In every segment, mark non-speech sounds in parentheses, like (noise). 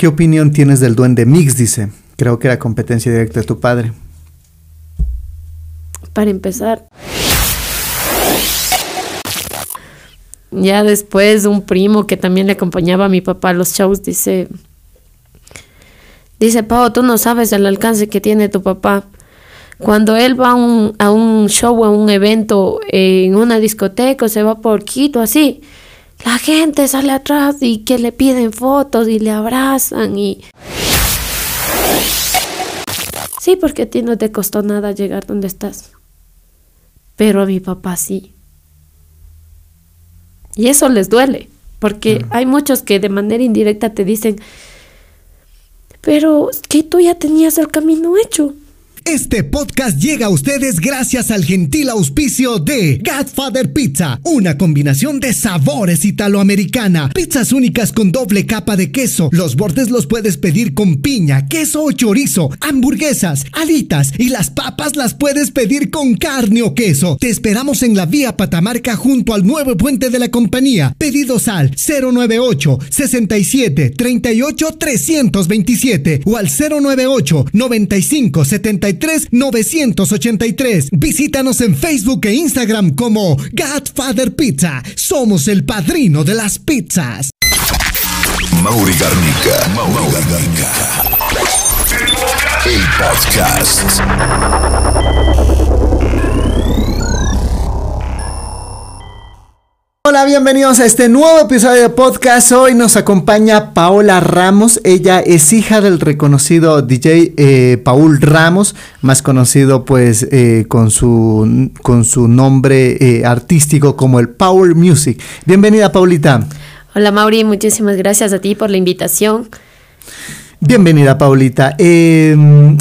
¿Qué opinión tienes del duende Mix? Dice. Creo que era competencia directa de tu padre. Para empezar. Ya después un primo que también le acompañaba a mi papá a los shows dice, dice, Pau, tú no sabes el alcance que tiene tu papá. Cuando él va a un, a un show, a un evento en una discoteca, se va por Quito, así, la gente sale atrás y que le piden fotos y le abrazan y... Sí, porque a ti no te costó nada llegar donde estás. Pero a mi papá sí. Y eso les duele, porque hay muchos que de manera indirecta te dicen, pero que tú ya tenías el camino hecho. Este podcast llega a ustedes gracias al gentil auspicio de Godfather Pizza, una combinación de sabores italoamericana, pizzas únicas con doble capa de queso, los bordes los puedes pedir con piña, queso o chorizo, hamburguesas, alitas y las papas las puedes pedir con carne o queso. Te esperamos en la vía Patamarca junto al nuevo puente de la compañía. Pedidos al 098 67 38 327 o al 098 95 70 983. Visítanos en Facebook e Instagram como Godfather Pizza. Somos el padrino de las pizzas. Mauri Garnica. Mauri Garnica. El podcast. Hola, bienvenidos a este nuevo episodio de podcast. Hoy nos acompaña Paola Ramos. Ella es hija del reconocido DJ eh, Paul Ramos, más conocido pues eh, con, su, con su nombre eh, artístico como el Power Music. Bienvenida, Paulita. Hola, Mauri. Muchísimas gracias a ti por la invitación. Bienvenida, Paulita.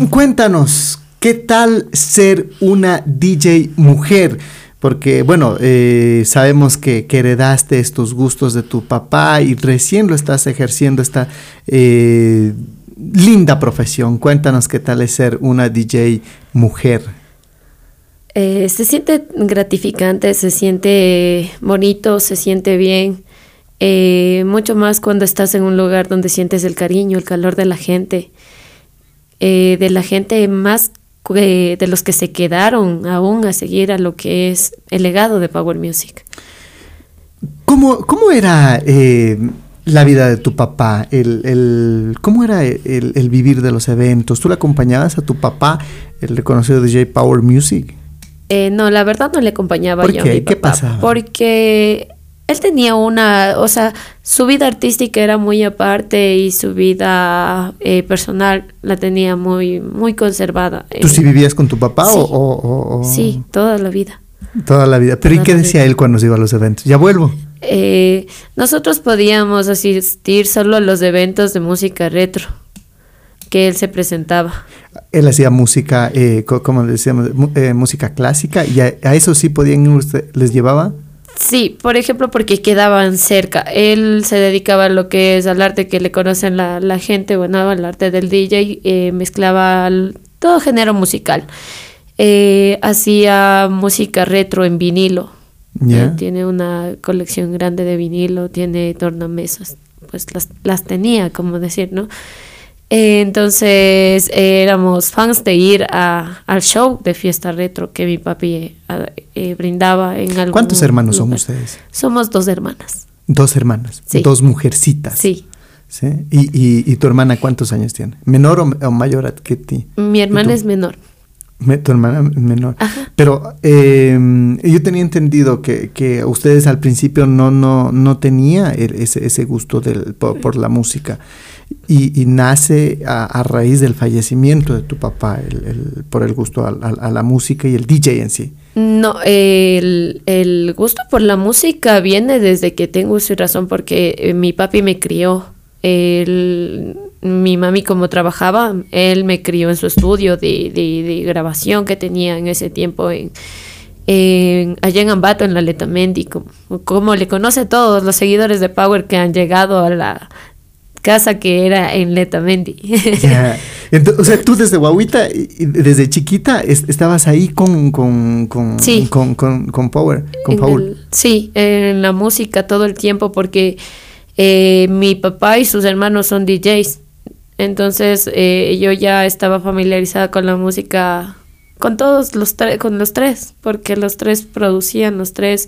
cuéntanos, ¿qué tal ser una DJ mujer? Porque bueno, eh, sabemos que, heredaste estos gustos de tu papá y recién lo estás ejerciendo esta eh, linda profesión. Cuéntanos qué tal es ser una DJ mujer. Eh, se siente gratificante, se siente bonito, se siente bien. mucho más cuando estás en un lugar donde sientes el cariño, el calor de la gente, de la gente más de los que se quedaron aún a seguir a lo que es el legado de Power Music. ¿Cómo, cómo era eh, la vida de tu papá? El, ¿Cómo era el, vivir de los eventos? ¿Tú le acompañabas a tu papá, el reconocido DJ Power Music? Eh, no, la verdad no le acompañaba yo. A mi ¿Qué pasaba? Porque él tenía una, o sea, su vida artística era muy aparte y su vida eh, personal la tenía muy, muy conservada. ¿Tú sí vivías con tu papá o, Sí, toda la vida. Toda la vida. ¿Pero y qué decía él cuando se iba a los eventos? Ya vuelvo. Eh, nosotros podíamos asistir solo a los eventos de música retro que él se presentaba. Él hacía música, eh, como decíamos, eh, música clásica y a, eso sí podían, usted, les llevaba. Sí, por ejemplo, porque quedaban cerca. Él se dedicaba a lo que es al arte que le conocen la, la gente, bueno, al arte del DJ, eh, mezclaba todo género musical. Eh, hacía música retro en vinilo. Eh, tiene una colección grande de vinilo, tiene tornamesas, pues las, las tenía, como decir, ¿no? Entonces éramos fans de ir a, al show de fiesta retro que mi papi eh, brindaba en algún ¿Cuántos hermanos son ustedes? Somos dos hermanas. Dos hermanas, dos mujercitas. Sí. ¿Sí? ¿Y, y, tu hermana cuántos años tiene? ¿Menor o, mayor que ti? Mi hermana es menor. tu hermana menor. Pero em, yo tenía entendido que, que, ustedes al principio no, no, no tenía ese, ese gusto del, por la música y, nace a, raíz del fallecimiento de tu papá, el, por el gusto a, la música y el DJ en sí. No, el, gusto por la música viene desde que tengo su razón, porque eh, mi papi me crió. mi mami como trabajaba, él me crió en su estudio de, grabación que tenía en ese tiempo allá en Ambato, en la Letamendi, como, como le conoce todos los seguidores de Power que han llegado a la casa que era en Letamendi. (laughs) o sea, tú desde Guaguita, desde chiquita, estabas ahí con, con, con, con, Power, con Paul. sí, en la música todo el tiempo porque eh, mi papá y sus hermanos son DJs. Entonces eh, yo ya estaba familiarizada con la música, con todos los tres, con los tres, porque los tres producían, los tres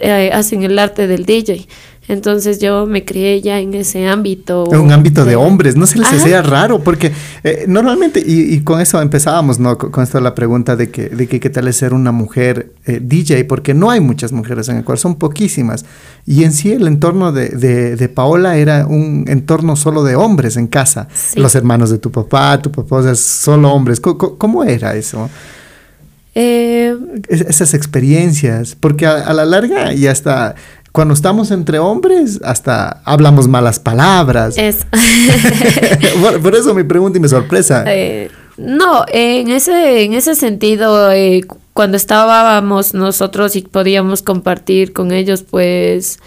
eh, hacen el arte del DJ. Entonces yo me crié ya en ese ámbito. En un ámbito de, hombres, no se les hacía raro, porque eh, normalmente, y, con eso empezábamos, ¿no? Con, esto la pregunta de que, de que qué tal es ser una mujer eh, DJ, porque no hay muchas mujeres en Ecuador, son poquísimas. Y en sí el entorno de, de, Paola era un entorno solo de hombres en casa. Los hermanos de tu papá, tu papá, o sea, solo hombres. ¿Cómo, era eso? Eh, esas experiencias, porque a, a, la larga ya está, cuando estamos entre hombres, hasta hablamos malas palabras. Es. (laughs) por, eso mi pregunta y mi sorpresa. Eh, no, en ese, en ese sentido, eh, cuando estábamos nosotros y podíamos compartir con ellos, pues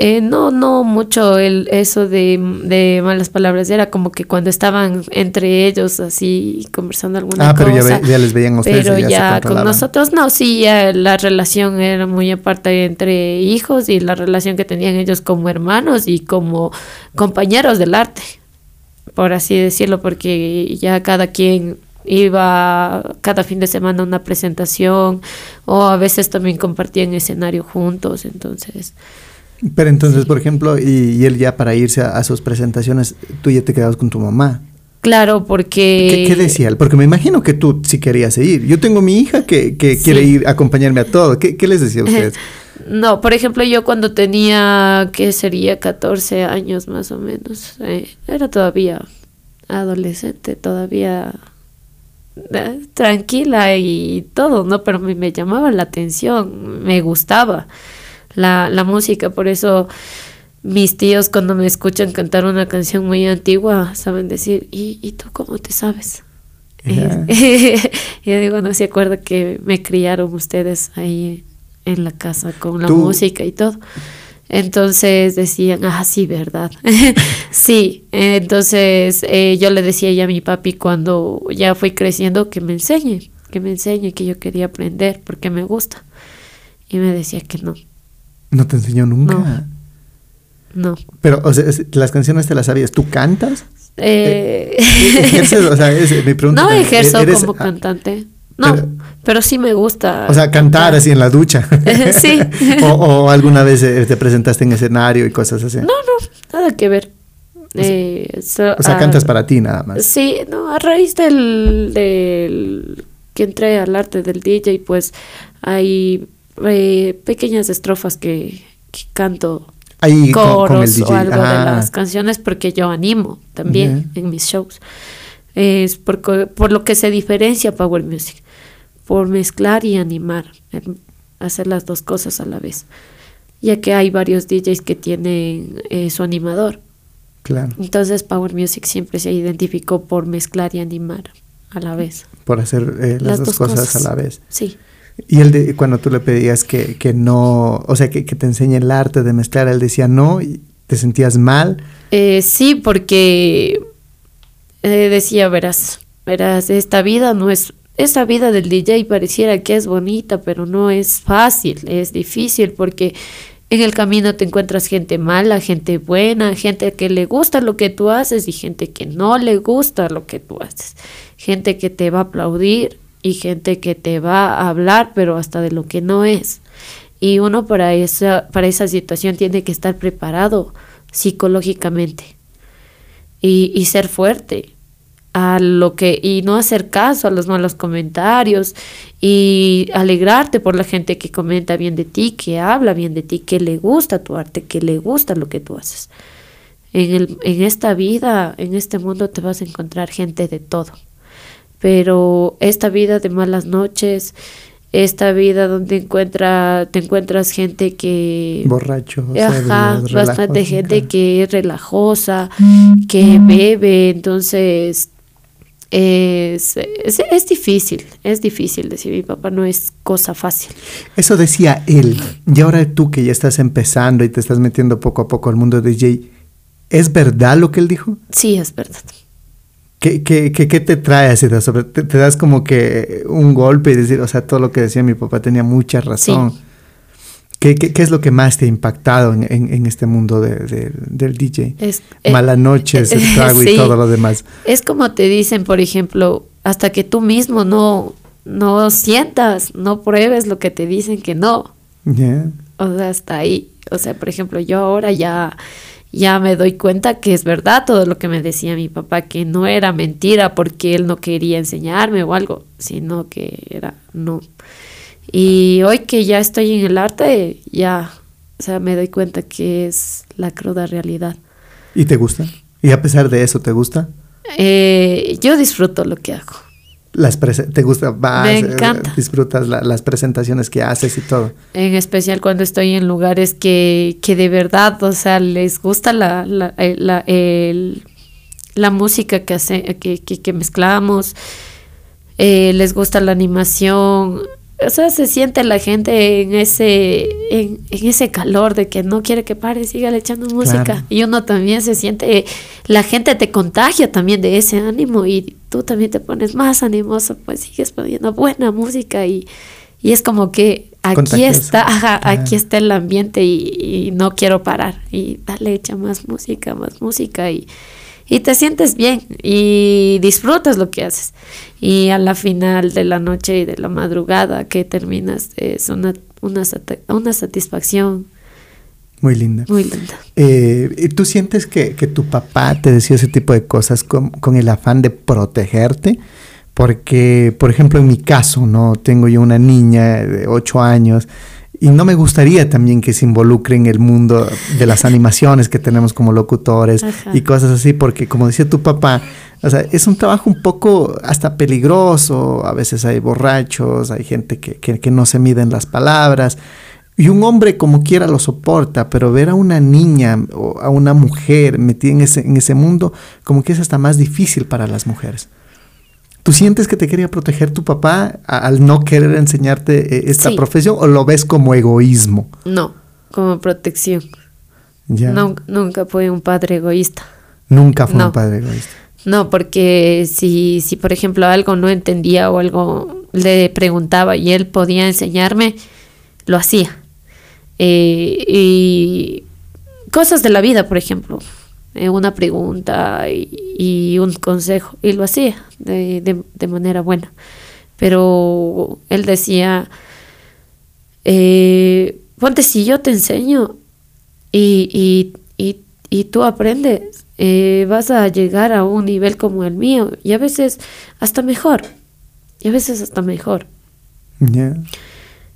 eh, no, no mucho el, eso de, malas palabras, era como que cuando estaban entre ellos así conversando alguna cosa. Ah, pero ya, les veían ustedes. Pero ya, con nosotros no, sí, ya la relación era muy aparte entre hijos y la relación que tenían ellos como hermanos y como compañeros del arte, por así decirlo, porque ya cada quien iba cada fin de semana a una presentación o a veces también compartían escenario juntos, entonces... Pero entonces, por ejemplo, y, él ya para irse a, sus presentaciones, tú ya te quedabas con tu mamá. Claro, porque... ¿Qué, decía él? Porque me imagino que tú sí querías ir. Yo tengo mi hija que, quiere ir a acompañarme a todo. ¿Qué, les decía a ustedes? (laughs) no, por ejemplo, yo cuando tenía, ¿qué sería? 14 años más o menos. Eh, era todavía adolescente, todavía eh, tranquila y todo, ¿no? Pero me, me llamaba la atención, me gustaba la, la música, por eso mis tíos cuando me escuchan cantar una canción muy antigua saben decir, ¿y, y tú cómo te sabes? (laughs) yo digo, no se acuerda que me criaron ustedes ahí en la casa con la música y todo. Entonces decían, ah, sí, verdad. (laughs) sí, entonces eh, yo le decía ya a mi papi cuando ya fui creciendo que me enseñe, que me enseñe, que yo quería aprender porque me gusta. Y me decía que no, ¿No te enseñó nunca? No. Pero, o sea, las canciones te las sabías. ¿Tú cantas? Eh... eh o sea, mi pregunta no ejerzo como cantante. No, pero, sí me gusta. O sea, cantar, así en la ducha. (laughs) sí. (laughs) o, alguna vez eh, te presentaste en escenario y cosas así. No, no, nada que ver. Eh, o sea, cantas para ti nada más. Sí, no, a raíz del, del que entré al arte del DJ, pues hay eh, pequeñas estrofas que, canto coros o algo de las canciones porque yo animo también en mis shows. Es por, por, lo que se diferencia Power Music, por mezclar y animar, em, hacer las dos cosas a la vez, ya que hay varios DJs que tienen eh, su animador. Claro. Entonces Power Music siempre se identificó por mezclar y animar a la vez. Por hacer eh, las, dos, cosas, a la vez. Sí. Y él, de, cuando tú le pedías que, que no, o sea, que, que, te enseñe el arte de mezclar, él decía no, y ¿te sentías mal? Eh, sí, porque eh, decía, verás, verás, esta vida no es, esta vida del DJ pareciera que es bonita, pero no es fácil, es difícil porque en el camino te encuentras gente mala, gente buena, gente que le gusta lo que tú haces y gente que no le gusta lo que tú haces, gente que te va a aplaudir y gente que te va a hablar, pero hasta de lo que no es. Y uno para esa, para esa situación tiene que estar preparado psicológicamente y, y ser fuerte a lo que y no hacer caso a los malos comentarios y alegrarte por la gente que comenta bien de ti, que habla bien de ti, que le gusta tu arte, que le gusta lo que tú haces. En, el, en esta vida, en este mundo te vas a encontrar gente de todo pero esta vida de malas noches, esta vida donde encuentra, te encuentras gente que... Borracho. Ajá, bastante gente que es relajosa, que bebe, entonces es, es, difícil, es difícil decir mi papá no es cosa fácil. Eso decía él, y ahora tú que ya estás empezando y te estás metiendo poco a poco al mundo de DJ, ¿es verdad lo que él dijo? Sí, es verdad. ¿Qué, qué, qué, qué te trae así? Sobre, te, das como que un golpe y decir, o sea, todo lo que decía mi papá tenía mucha razón. ¿Qué, qué, qué es lo que más te ha impactado en, en, en este mundo de, de, del DJ? Es, Malas noches, el trago (laughs) sí. y todo lo demás. Es como te dicen, por ejemplo, hasta que tú mismo no, no sientas, no pruebes lo que te dicen que no. Yeah. O sea, hasta ahí. O sea, por ejemplo, yo ahora ya, ya me doy cuenta que es verdad todo lo que me decía mi papá, que no era mentira porque él no quería enseñarme o algo, sino que era no. Y hoy que ya estoy en el arte, ya, o sea, me doy cuenta que es la cruda realidad. ¿Y te gusta? ¿Y a pesar de eso te gusta? Eh, yo disfruto lo que hago. Las ¿Te gusta? Vas, Me eh, disfrutas la- las presentaciones que haces y todo. En especial cuando estoy en lugares que, que de verdad, o sea, les gusta la, la, eh, la, el- la música que, hace, que, que, que mezclamos, eh, les gusta la animación. O sea, se siente la gente en ese, en, en ese calor de que no quiere que pare, siga echando música. Claro. Y uno también se siente, la gente te contagia también de ese ánimo y tú también te pones más animoso, pues sigues poniendo buena música y, y es como que aquí Contagioso. está, ajá, aquí está el ambiente y, y no quiero parar. Y dale, echa más música, más música y, y te sientes bien y disfrutas lo que haces. Y a la final de la noche y de la madrugada que terminas es una, una, una satisfacción Muy linda. muy linda. Eh, ¿y ¿Tú sientes que, que tu papá te decía ese tipo de cosas con, con el afán de protegerte? Porque, por ejemplo, en mi caso, ¿no? Tengo yo una niña de 8 años y no me gustaría también que se involucre en el mundo de las animaciones que tenemos como locutores Ajá. y cosas así, porque como decía tu papá, o sea, es un trabajo un poco hasta peligroso, a veces hay borrachos, hay gente que, que, que no se miden las palabras. Y un hombre como quiera lo soporta, pero ver a una niña o a una mujer metida en ese, en ese mundo, como que es hasta más difícil para las mujeres. ¿Tú sientes que te quería proteger tu papá al no querer enseñarte eh, esta Sí. profesión o lo ves como egoísmo? No, como protección. Ya. Nun- nunca fue un padre egoísta. Nunca fue un padre egoísta. No, porque si, si por ejemplo algo no entendía o algo le preguntaba y él podía enseñarme, lo hacía. Eh, y cosas de la vida, por ejemplo, eh, una pregunta y, y un consejo, y lo hacía de, de- de manera buena. Pero él decía, eh, ponte si yo te enseño y, y, y, y tú aprendes, eh, vas a llegar a un nivel como el mío y a veces hasta mejor, y a veces hasta mejor,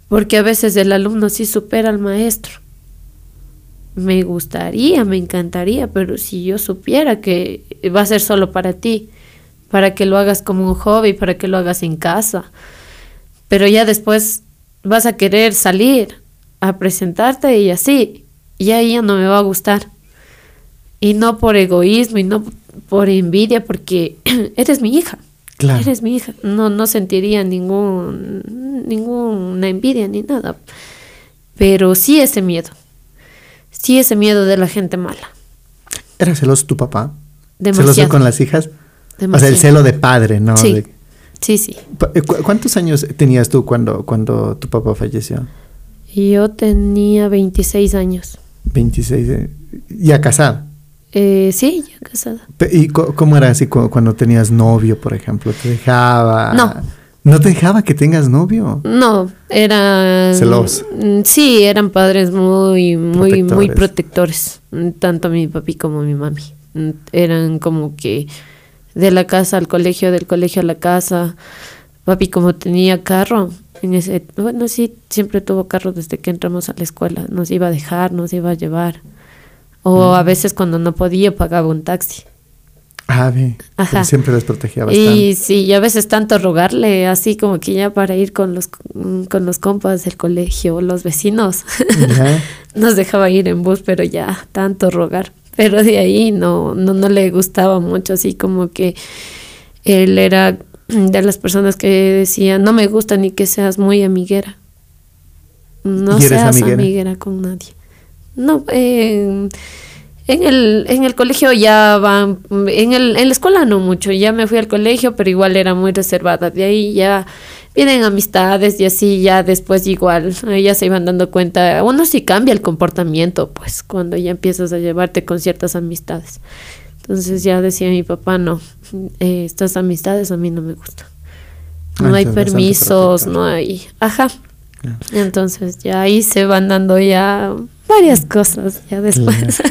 porque a veces el alumno sí supera al maestro. Me gustaría, me encantaría, pero si yo supiera que va a ser solo para ti, para que lo hagas como un hobby, para que lo hagas en casa, pero ya después vas a querer salir a presentarte y así, y ahí ya no me va a gustar. Y no por egoísmo y no por envidia, porque (clears throat) eres mi hija. Claro. Eres mi hija. No, no sentiría ningún, ninguna envidia ni nada. Pero sí ese miedo. Sí ese miedo de la gente mala. ¿Era celoso tu papá? Demasiado. ¿Celoso con las hijas? O sea, Demasiado. el celo de padre, ¿no? Sí. De- Sí, cu- ¿Cuántos años tenías tú cuando, cuando tu papá falleció? Yo tenía 26 años. 26. eh, Ya casada. Eh, sí, ya casada. ¿Y cómo era así cu- cuando tenías novio, por ejemplo? ¿Te dejaba? No. ¿No te dejaba que tengas novio? No, eran... Celoso. Mm, Sí, eran padres muy, muy, muy Protectores. Mm, Tanto mi papi como mi mami. Mm, Eran como que de la casa al colegio, del colegio a la casa. Papi como tenía carro, en ese, bueno, sí, siempre tuvo carro desde que entramos a la escuela. Nos iba a dejar, nos iba a llevar. O a veces cuando no podía pagaba un taxi. Ah, bien. Ajá. Siempre les protegía bastante. Y sí, y a veces tanto rogarle, así como que ya para ir con los, con los compas del colegio, los vecinos, (laughs) nos dejaba ir en bus, pero ya tanto rogar. Pero de ahí no, no, no le gustaba mucho, así como que él era de las personas que decían, no me gusta ni que seas muy amiguera. No ¿Y eres seas amiguera? amiguera? con nadie. No, eh, En el, en el colegio ya van, en, el, en la escuela no mucho, ya me fui al colegio, pero igual era muy reservada. De ahí ya vienen amistades y así ya después igual, ya se iban dando cuenta, uno sí cambia el comportamiento, pues cuando ya empiezas a llevarte con ciertas amistades. Entonces ya decía mi papá, no, eh, estas amistades a mí no me gustan. No Ah, hay entonces, bastante permisos, no hay... Ajá. Entonces ya ahí se van dando ya varias cosas ya después.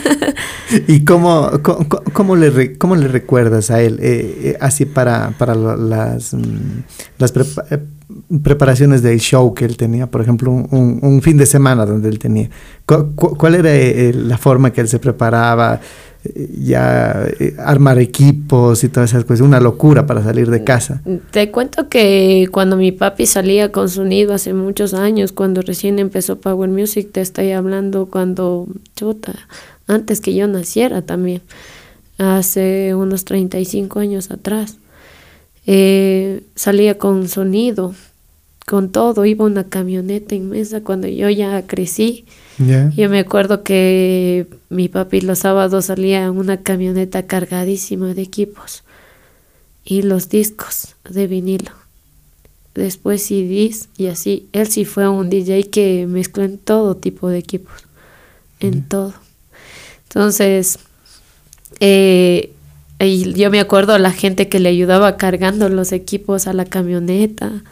¿Y cómo, cómo, cómo le, re- cómo le recuerdas a él? eh, eh, así para, para las, mm, las prepa- eh, preparaciones del show que él tenía, por ejemplo, un, un- un fin de semana donde él tenía. Cu- cu- ¿Cuál era eh, la forma que él se preparaba? Eh, Ya eh, armar equipos y todas esas cosas, una locura para salir de casa. Te cuento que cuando mi papi salía con sonido hace muchos años, cuando recién empezó Power Music, te estoy hablando cuando, chuta, antes que yo naciera también, hace unos 35 años atrás. Eh, salía con sonido, con todo, iba una camioneta inmensa cuando yo ya crecí. Yo me acuerdo que mi papi los sábados salía en una camioneta cargadísima de equipos y los discos de vinilo. Después CDs y así. Él sí fue un DJ que mezcló en todo tipo de equipos. En todo. Entonces, eh, y yo me acuerdo a la gente que le ayudaba cargando los equipos a la camioneta.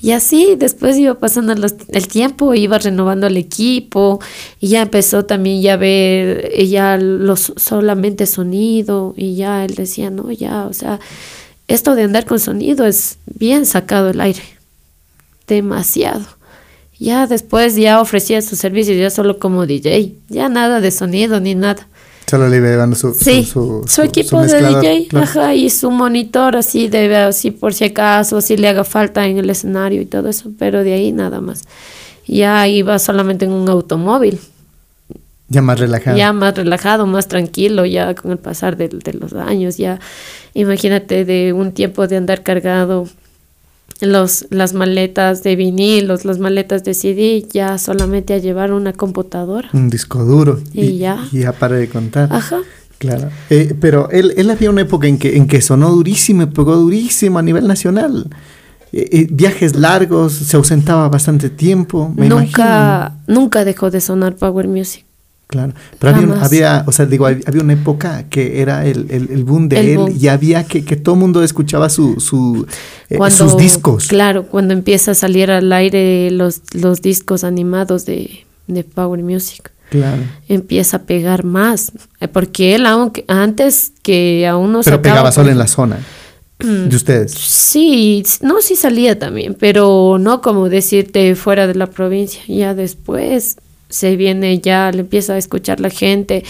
Y así, después iba pasando el tiempo, iba renovando el equipo y ya empezó también ya a ver eh, ya los solamente sonido y ya él decía, no, ya, o sea, esto de andar con sonido es bien sacado el aire, demasiado. Ya después ya ofrecía sus servicios ya solo como DJ, ya nada de sonido ni nada. Solo le iba llevando su, su- Sí, su, su, equipo de DJ, ajá, y su monitor así de así por si acaso, si le haga falta en el escenario y todo eso, pero de ahí nada más. Ya iba solamente en un automóvil, Ya más relajado. ya más relajado, más tranquilo, ya con el pasar de, de los años, ya imagínate de un tiempo de andar cargado los, las maletas de vinilos, las maletas de CD, ya solamente a llevar una computadora. Un disco duro. Y ya. Y ya para de contar. Ajá. Claro. Eh, pero él, él había una época en que, en que sonó durísimo y pegó durísimo a nivel nacional. Eh, eh, viajes largos, se ausentaba bastante tiempo, me nunca, imagino. nunca dejó de sonar Power Music. Claro. Pero había, un- había, o sea, digo, hab- había una época que era el, el, el boom de El él boom. y había que, que todo el mundo escuchaba su, su, eh, Cuando, sus discos. Claro, cuando empieza a salir al aire los, los discos animados de, de Power Music. Claro. Empieza a pegar más. eh, Porque él, aunque antes que aún no Pero sacaba, pegaba solo pues, en la zona (clears throat) de ustedes. Sí, no, sí salía también, pero no como decirte fuera de la provincia. Ya después se viene, ya le empieza a escuchar la gente.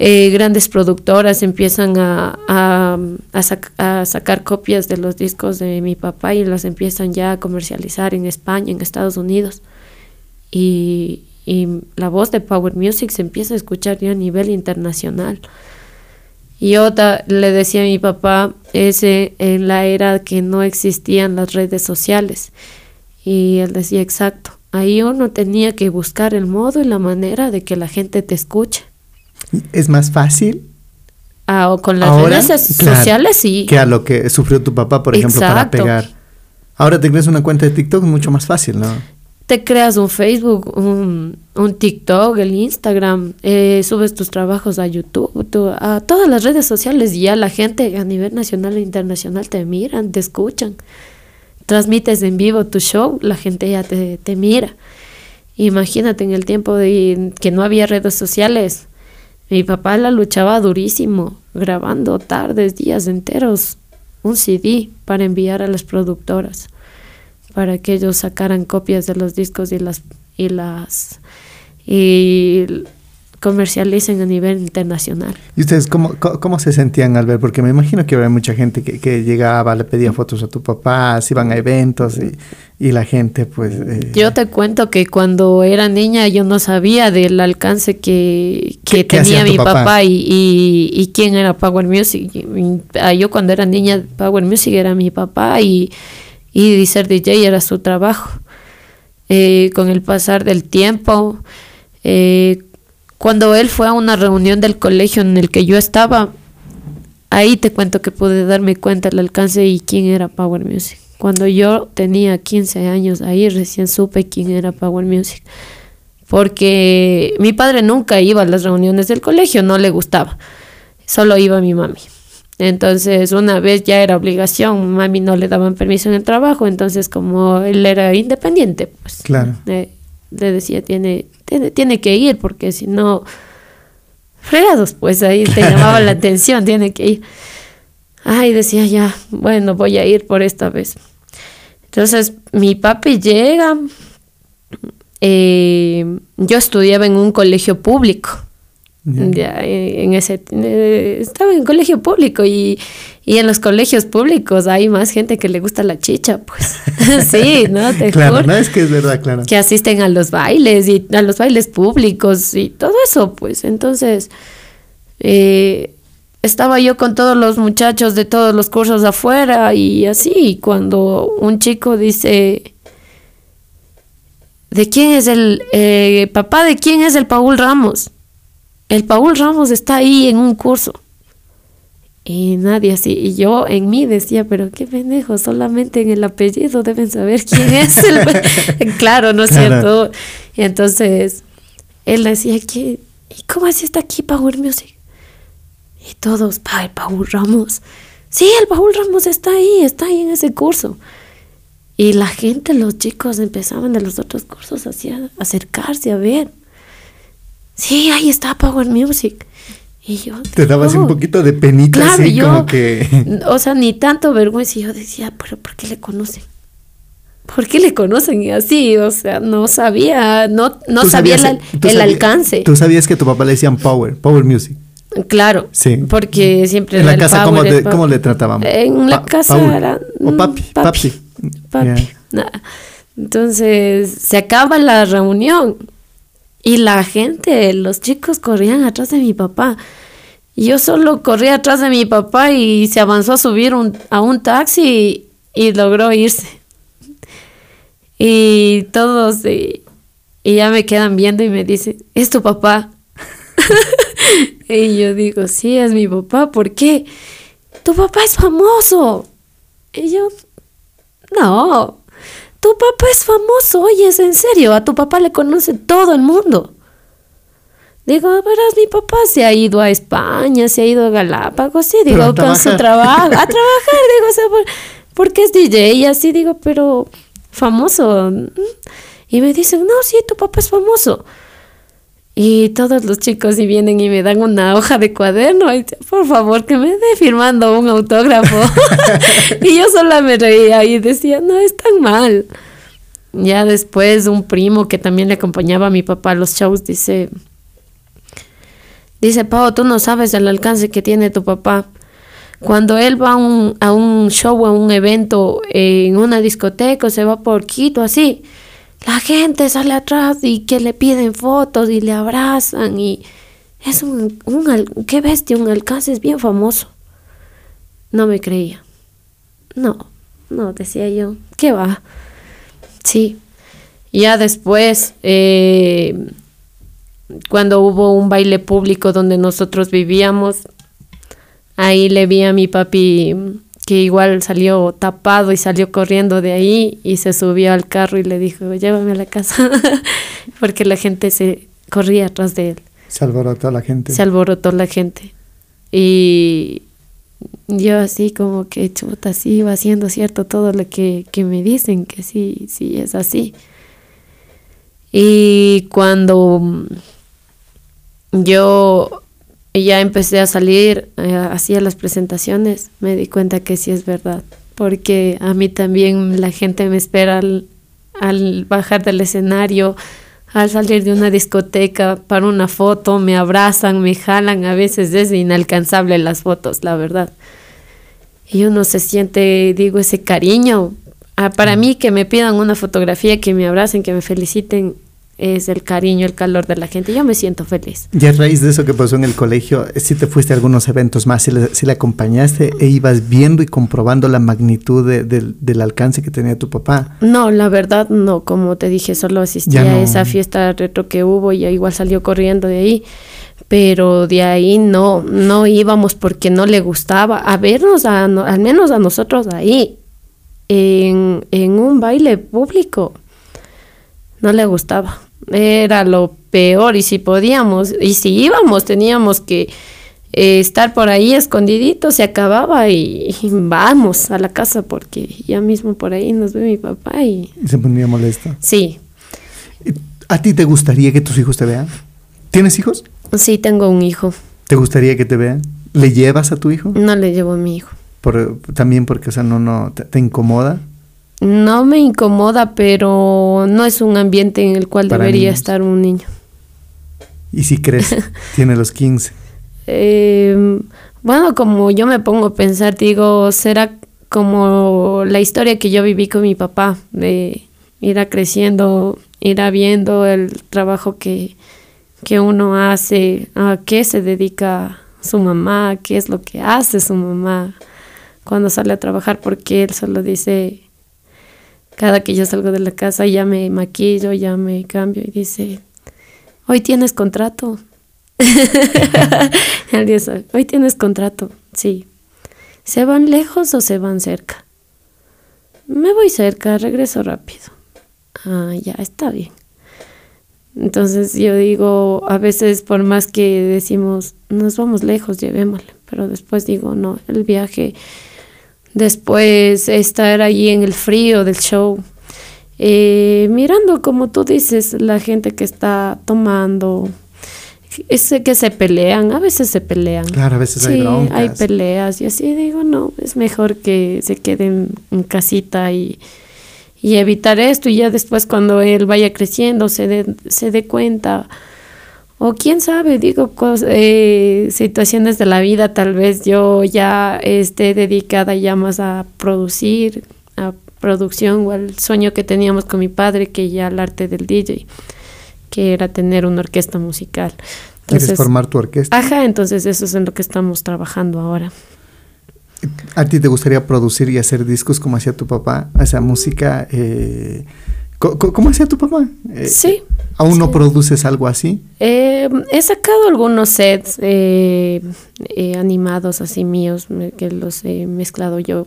eh, grandes productoras empiezan a, a, a sac- a sacar copias de los discos de mi papá y las empiezan ya a comercializar en España, en Estados Unidos. Y, y la voz de Power Music se empieza a escuchar ya a nivel internacional. Y yo ta- le decía a mi papá, ese en la era que no existían las redes sociales. Y él decía, exacto, ahí uno tenía que buscar el modo y la manera de que la gente te escuche. Es más fácil Ah, o con las ahora redes claro, sociales sí. que a lo que sufrió tu papá, por ejemplo, para pegar. Ahora te creas una cuenta de TikTok mucho más fácil, ¿no? Te creas un Facebook, un, un TikTok, el Instagram, eh, subes tus trabajos a YouTube, tú- a todas las redes sociales y ya la gente a nivel nacional e internacional te miran, te escuchan. Transmites en vivo tu show, la gente ya te, te mira. Imagínate en el tiempo de que no había redes sociales. Mi papá la luchaba durísimo, grabando tardes, días enteros, un CD para enviar a las productoras para que ellos sacaran copias de los discos y las y las y comercialicen a nivel internacional. ¿Y ustedes cómo, cómo, cómo se sentían al ver? Porque me imagino que había mucha gente que, que llegaba, le pedía fotos a tu papá, se iban a eventos y, y la gente pues... eh, Yo te cuento que cuando era niña yo no sabía del alcance que, que ¿Qué- qué hacía tenía mi papá? papá, y, y, y quién era Power Music. Ah, Yo cuando era niña Power Music era mi papá y, y ser DJ era su trabajo. Eh, con el pasar del tiempo, eh, cuando él fue a una reunión del colegio en el que yo estaba, ahí te cuento que pude darme cuenta del alcance y quién era Power Music. Cuando yo tenía 15 años, ahí recién supe quién era Power Music. Porque mi padre nunca iba a las reuniones del colegio, no le gustaba. Solo iba mi mami. Entonces, una vez ya era obligación, mami no le daban permiso en el trabajo, entonces como él era independiente, pues Claro. le, le decía, tiene, tiene, tiene que ir, porque si no, fregados, pues ahí te llamaba la (laughs) atención, tiene que ir. Ay, decía ya, bueno, voy a ir por esta vez. Entonces, mi papi llega, eh, yo estudiaba en un colegio público. Ya. Ya, en ese eh, estaba en colegio público y, y en los colegios públicos hay más gente que le gusta la chicha, pues. (laughs) sí, ¿no? Te (laughs) Claro, juro. no es que es verdad, claro. Que asisten a los bailes y a los bailes públicos y todo eso, pues. Entonces, eh, estaba yo con todos los muchachos de todos los cursos afuera y así, y cuando un chico dice, ¿de quién es el, eh, papá, de quién es el Paul Ramos? El Paul Ramos está ahí en un curso. Y nadie así. Y yo en mí decía, pero qué pendejo, solamente en el apellido deben saber quién es el... (laughs) (laughs) claro, ¿no es Claro. cierto? Y entonces él decía, ¿qué? ¿y cómo así está aquí Power Music? Y todos, pa, el Paul Ramos. Sí, el Paul Ramos está ahí, está ahí en ese curso. Y la gente, los chicos empezaban de los otros cursos así a acercarse a ver. Sí, ahí está Power Music. Y yo... Te daba así un poquito de penita, Claro, así yo, como que. o sea, ni tanto vergüenza. Y yo decía, pero ¿por qué le conocen? ¿Por qué le conocen? Y así, o sea, no sabía, no, no sabía el, el sabías- alcance. Tú sabías que a tu papá le decían Power, Power Music. Claro, Sí. porque siempre En la casa, power, ¿cómo, te- cómo le trataban? En la Pa- casa Paul. era O mm, papi, papi. papi. Nah. Entonces se acaba la reunión y la gente, los chicos corrían atrás de mi papá. Yo solo corrí atrás de mi papá y se avanzó a subir a un taxi y, y logró irse. Y todos, y, y ya me quedan viendo y me dicen, ¿es tu papá? (laughs) y yo digo, sí, es mi papá, ¿por qué? Tu papá es famoso. Y yo, no, tu papá es famoso, oye, es en serio, a tu papá le conoce todo el mundo. Digo, verás, mi papá se ha ido a España, se ha ido a Galápagos, sí, digo, a con su trabajar. trabajo, a (laughs) trabajar, digo, o sea, por- porque es DJ y así, digo, pero famoso. Y me dicen, no, sí, tu papá es famoso. Y todos los chicos y vienen y me dan una hoja de cuaderno y por favor que me dé firmando un autógrafo. (laughs) y yo sola me reía y decía, no es tan mal. Ya después un primo que también le acompañaba a mi papá a los shows dice, dice, Pau, tú no sabes el alcance que tiene tu papá. Cuando él va a un, a un show, a un evento en una discoteca o se va por Quito, así, la gente sale atrás y que le piden fotos y le abrazan y es un, un qué bestia, un alcance es bien famoso. No me creía. No, no, decía yo, ¿qué va? Sí. Ya después, eh, cuando hubo un baile público donde nosotros vivíamos, ahí le vi a mi papi que igual salió tapado y salió corriendo de ahí y se subió al carro y le dijo, llévame a la casa, (laughs) porque la gente se corría atrás de él. Se alborotó la gente. Se alborotó la gente. Y yo así como que chuta, sí iba siendo cierto todo lo que, que me dicen, que sí, sí es así. Y cuando mm, yo ya empecé a salir, eh, hacía las presentaciones, me di cuenta que sí es verdad. Porque a mí también la gente me espera al, al bajar del escenario, al salir de una discoteca para una foto, me abrazan, me jalan, a veces es inalcanzable las fotos, la verdad. Y uno se siente, digo, ese cariño. Ah, para mí que me pidan una fotografía, que me abracen, que me feliciten, es el cariño, el calor de la gente. Yo me siento feliz. Y a raíz de eso que pasó en el colegio, si te fuiste a algunos eventos más, si le, si le acompañaste e ibas viendo y comprobando la magnitud de- del- del alcance que tenía tu papá. No, la verdad no, como te dije, solo asistí a esa fiesta retro que hubo y igual salió corriendo de ahí. Pero de ahí no, no íbamos porque no le gustaba. A vernos, a, no- al menos a nosotros ahí, en, en un baile público, no le gustaba. Era lo peor y si podíamos, y si íbamos, teníamos que eh, estar por ahí escondidito, se acababa y, y vamos a la casa porque ya mismo por ahí nos ve mi papá y se ponía molesto. sí, ¿A ti te gustaría que tus hijos te vean? ¿Tienes hijos? sí tengo un hijo, ¿Te gustaría que te vean? ¿Le llevas a tu hijo? no le llevo a mi hijo. Por, también porque, o sea, no, no, te, te incomoda. No me incomoda, pero no es un ambiente en el cual Para debería niños. estar un niño. Y si crees, (laughs) tiene los 15. Eh, bueno, como yo me pongo a pensar, digo, será como la historia que yo viví con mi papá, de ir a creciendo, ir viendo el trabajo que, que uno hace, a qué se dedica su mamá, qué es lo que hace su mamá cuando sale a trabajar, porque él solo dice, cada que yo salgo de la casa ya me maquillo, ya me cambio y dice, hoy tienes contrato. (laughs) Día sabe, hoy tienes contrato, sí. ¿Se van lejos o se van cerca? Me voy cerca, regreso rápido. Ah, ya, está bien. Entonces yo digo, a veces por más que decimos, nos vamos lejos, llevémosle, pero después digo, no, el viaje, después estar allí en el frío del show, eh, mirando como tú dices, la gente que está tomando, ese que se pelean, a veces se pelean. Claro, a veces hay Sí, broncas. hay peleas y así digo, no, es mejor que se queden en casita y, y evitar esto y ya después cuando él vaya creciendo se dé se dé cuenta o quién sabe, digo, eh, situaciones de la vida, tal vez yo ya esté dedicada ya más a producir, a producción o al sueño que teníamos con mi padre, que ya al arte del DJ, que era tener una orquesta musical. ¿Quieres Entonces, formar tu orquesta? Ajá, entonces eso es en lo que estamos trabajando ahora. ¿A ti te gustaría producir y hacer discos como hacía tu papá? O sea, música... Eh, co- ¿Cómo hacía tu papá? Eh, Sí. ¿Aún no produces algo así? Eh, he sacado algunos sets eh, eh, animados así míos que los he mezclado yo,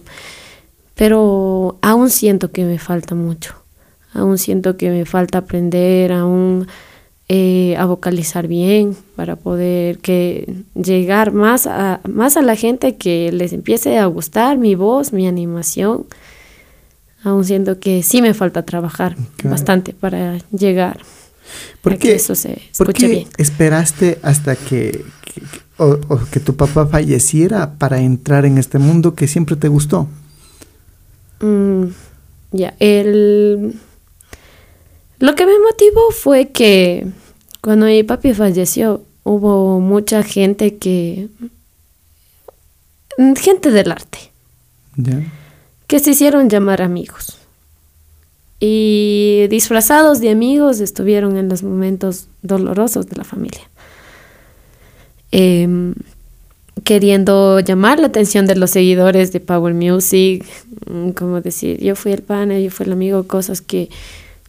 pero aún siento que me falta mucho. Aún siento que me falta aprender, aún eh, a vocalizar bien para poder que llegar más a, más a la gente que les empiece a gustar mi voz, mi animación. Aún siento que sí me falta trabajar Claro. bastante para llegar ¿Por a qué, que eso se por qué bien. esperaste hasta que, o, o que tu papá falleciera para entrar en este mundo que siempre te gustó? Mm, ya, el... Lo que me motivó fue que cuando mi papi falleció hubo mucha gente que... Gente del arte, ¿Ya? Que se hicieron llamar amigos. Y disfrazados de amigos estuvieron en los momentos dolorosos de la familia. Em, queriendo llamar la atención de los seguidores de Power Music, mm, como decir, yo fui el pana, yo fui el amigo, cosas que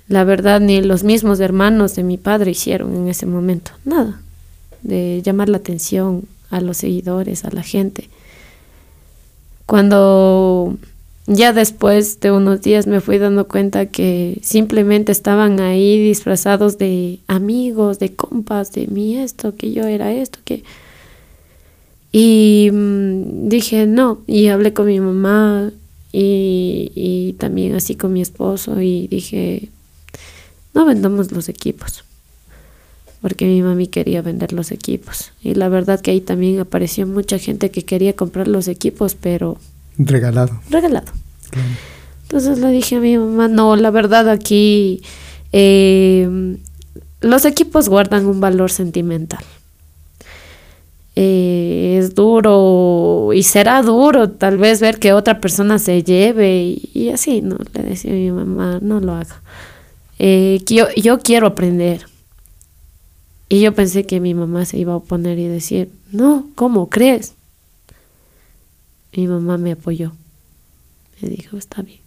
la verdad ni los mismos hermanos de mi padre hicieron en ese momento, nada, de llamar la atención a los seguidores, a la gente. Cuando ya después de unos días me fui dando cuenta que simplemente estaban ahí disfrazados de amigos, de compas, de mí esto, que yo era esto, que... Y mm, dije no, y hablé con mi mamá y, y también así con mi esposo y dije, no vendamos los equipos, porque mi mami quería vender los equipos. Y la verdad que ahí también apareció mucha gente que quería comprar los equipos, pero Regalado. regalado. claro. Entonces le dije a mi mamá, no, la verdad aquí eh, los equipos guardan un valor sentimental. Eh, es duro y será duro tal vez ver que otra persona se lleve y, y así, ¿no? Le decía a mi mamá, no lo haga. eh, yo, yo quiero aprender. Y yo pensé que mi mamá se iba a oponer y decir, no, ¿cómo crees? Mi mamá me apoyó. Me dijo, está bien.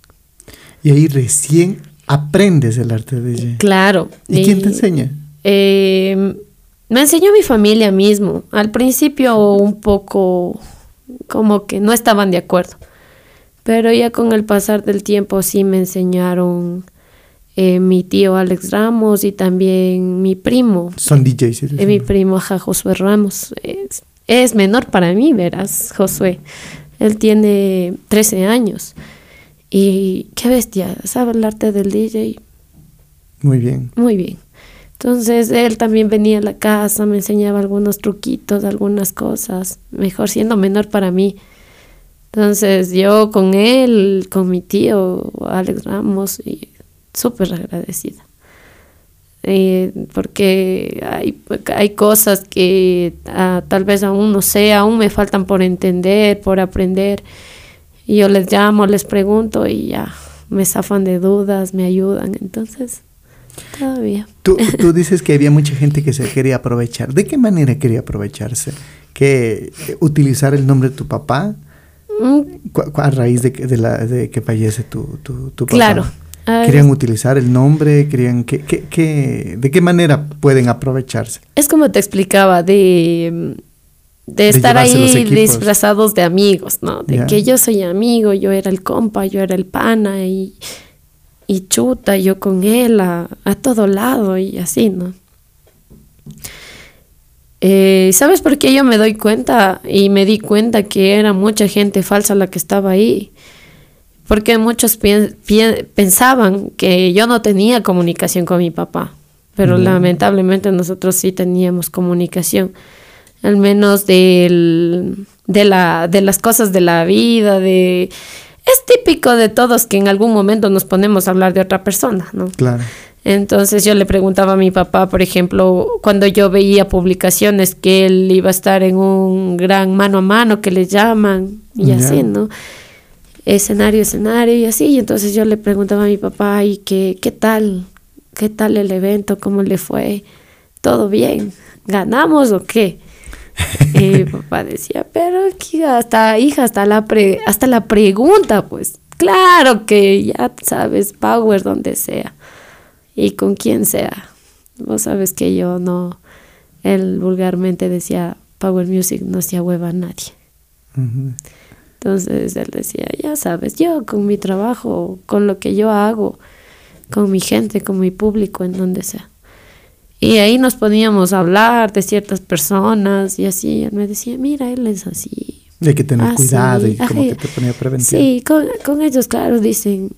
Y ahí recién aprendes el arte de DJ. Claro. ¿Y, quién te enseña? Eh, me enseñó mi familia mismo. Al principio un poco como que no estaban de acuerdo. Pero ya con el pasar del tiempo sí me enseñaron eh, mi tío Alex Ramos y también mi primo. Son DJs. Eh, mi primo ja, Josué Ramos. Es, es, menor para mí, verás, Josué. Él tiene 13 años. Y qué bestia, sabe el arte del DJ. Muy bien. Muy bien. Entonces él también venía a la casa, me enseñaba algunos truquitos, algunas cosas, mejor siendo menor para mí. Entonces yo con él, con mi tío Alex Ramos, y súper agradecida. Eh, porque hay, hay cosas que ah, tal vez aún no sé, aún me faltan por entender, por aprender. Y yo les llamo, les pregunto y ya me zafan de dudas, me ayudan. Entonces, todavía. Tú, (laughs) tú dices que había mucha gente que se quería aprovechar. ¿De qué manera quería aprovecharse? ¿Que utilizar el nombre de tu papá? Mm. A raíz de, de, la, de que fallece tu, tu, tu papá. Claro. ¿Querían utilizar el nombre? ¿Querían que, que, que, ¿De qué manera pueden aprovecharse? Es como te explicaba, de, de estar ahí disfrazados de amigos, ¿no? De que yo soy amigo, yo era el compa, yo era el pana y, y chuta, yo con él a, a todo lado y así, ¿no? Eh, ¿Sabes por qué yo me doy cuenta y me di cuenta que era mucha gente falsa la que estaba ahí? Porque muchos pensaban que yo no tenía comunicación con mi papá, pero lamentablemente nosotros sí teníamos comunicación, al menos del, de, la, de las cosas de la vida, de... Es típico de todos que en algún momento nos ponemos a hablar de otra persona, ¿no? Claro. Entonces yo le preguntaba a mi papá, por ejemplo, cuando yo veía publicaciones que él iba a estar en un gran mano a mano que le llaman y así, ¿no? Escenario, escenario y así. Y entonces yo le preguntaba a mi papá, ¿y qué, qué tal? ¿Qué tal el evento? ¿Cómo le fue? ¿Todo bien? ¿Ganamos o qué? (laughs) Y mi papá decía, pero aquí hasta, hija, hasta la, pre- hasta la pregunta, pues. Claro que ya sabes, power donde sea y con quien sea. Vos sabes que yo no, él vulgarmente decía, Power Music no se hueva a nadie. Entonces él decía, ya sabes, yo con mi trabajo, con lo que yo hago, con mi gente, con mi público, en donde sea. Y ahí nos poníamos a hablar de ciertas personas y así. Él me decía, mira, él es así. Y hay que tener Ah, cuidado y como que te ponía prevención. Sí, con, con ellos, claro, dicen,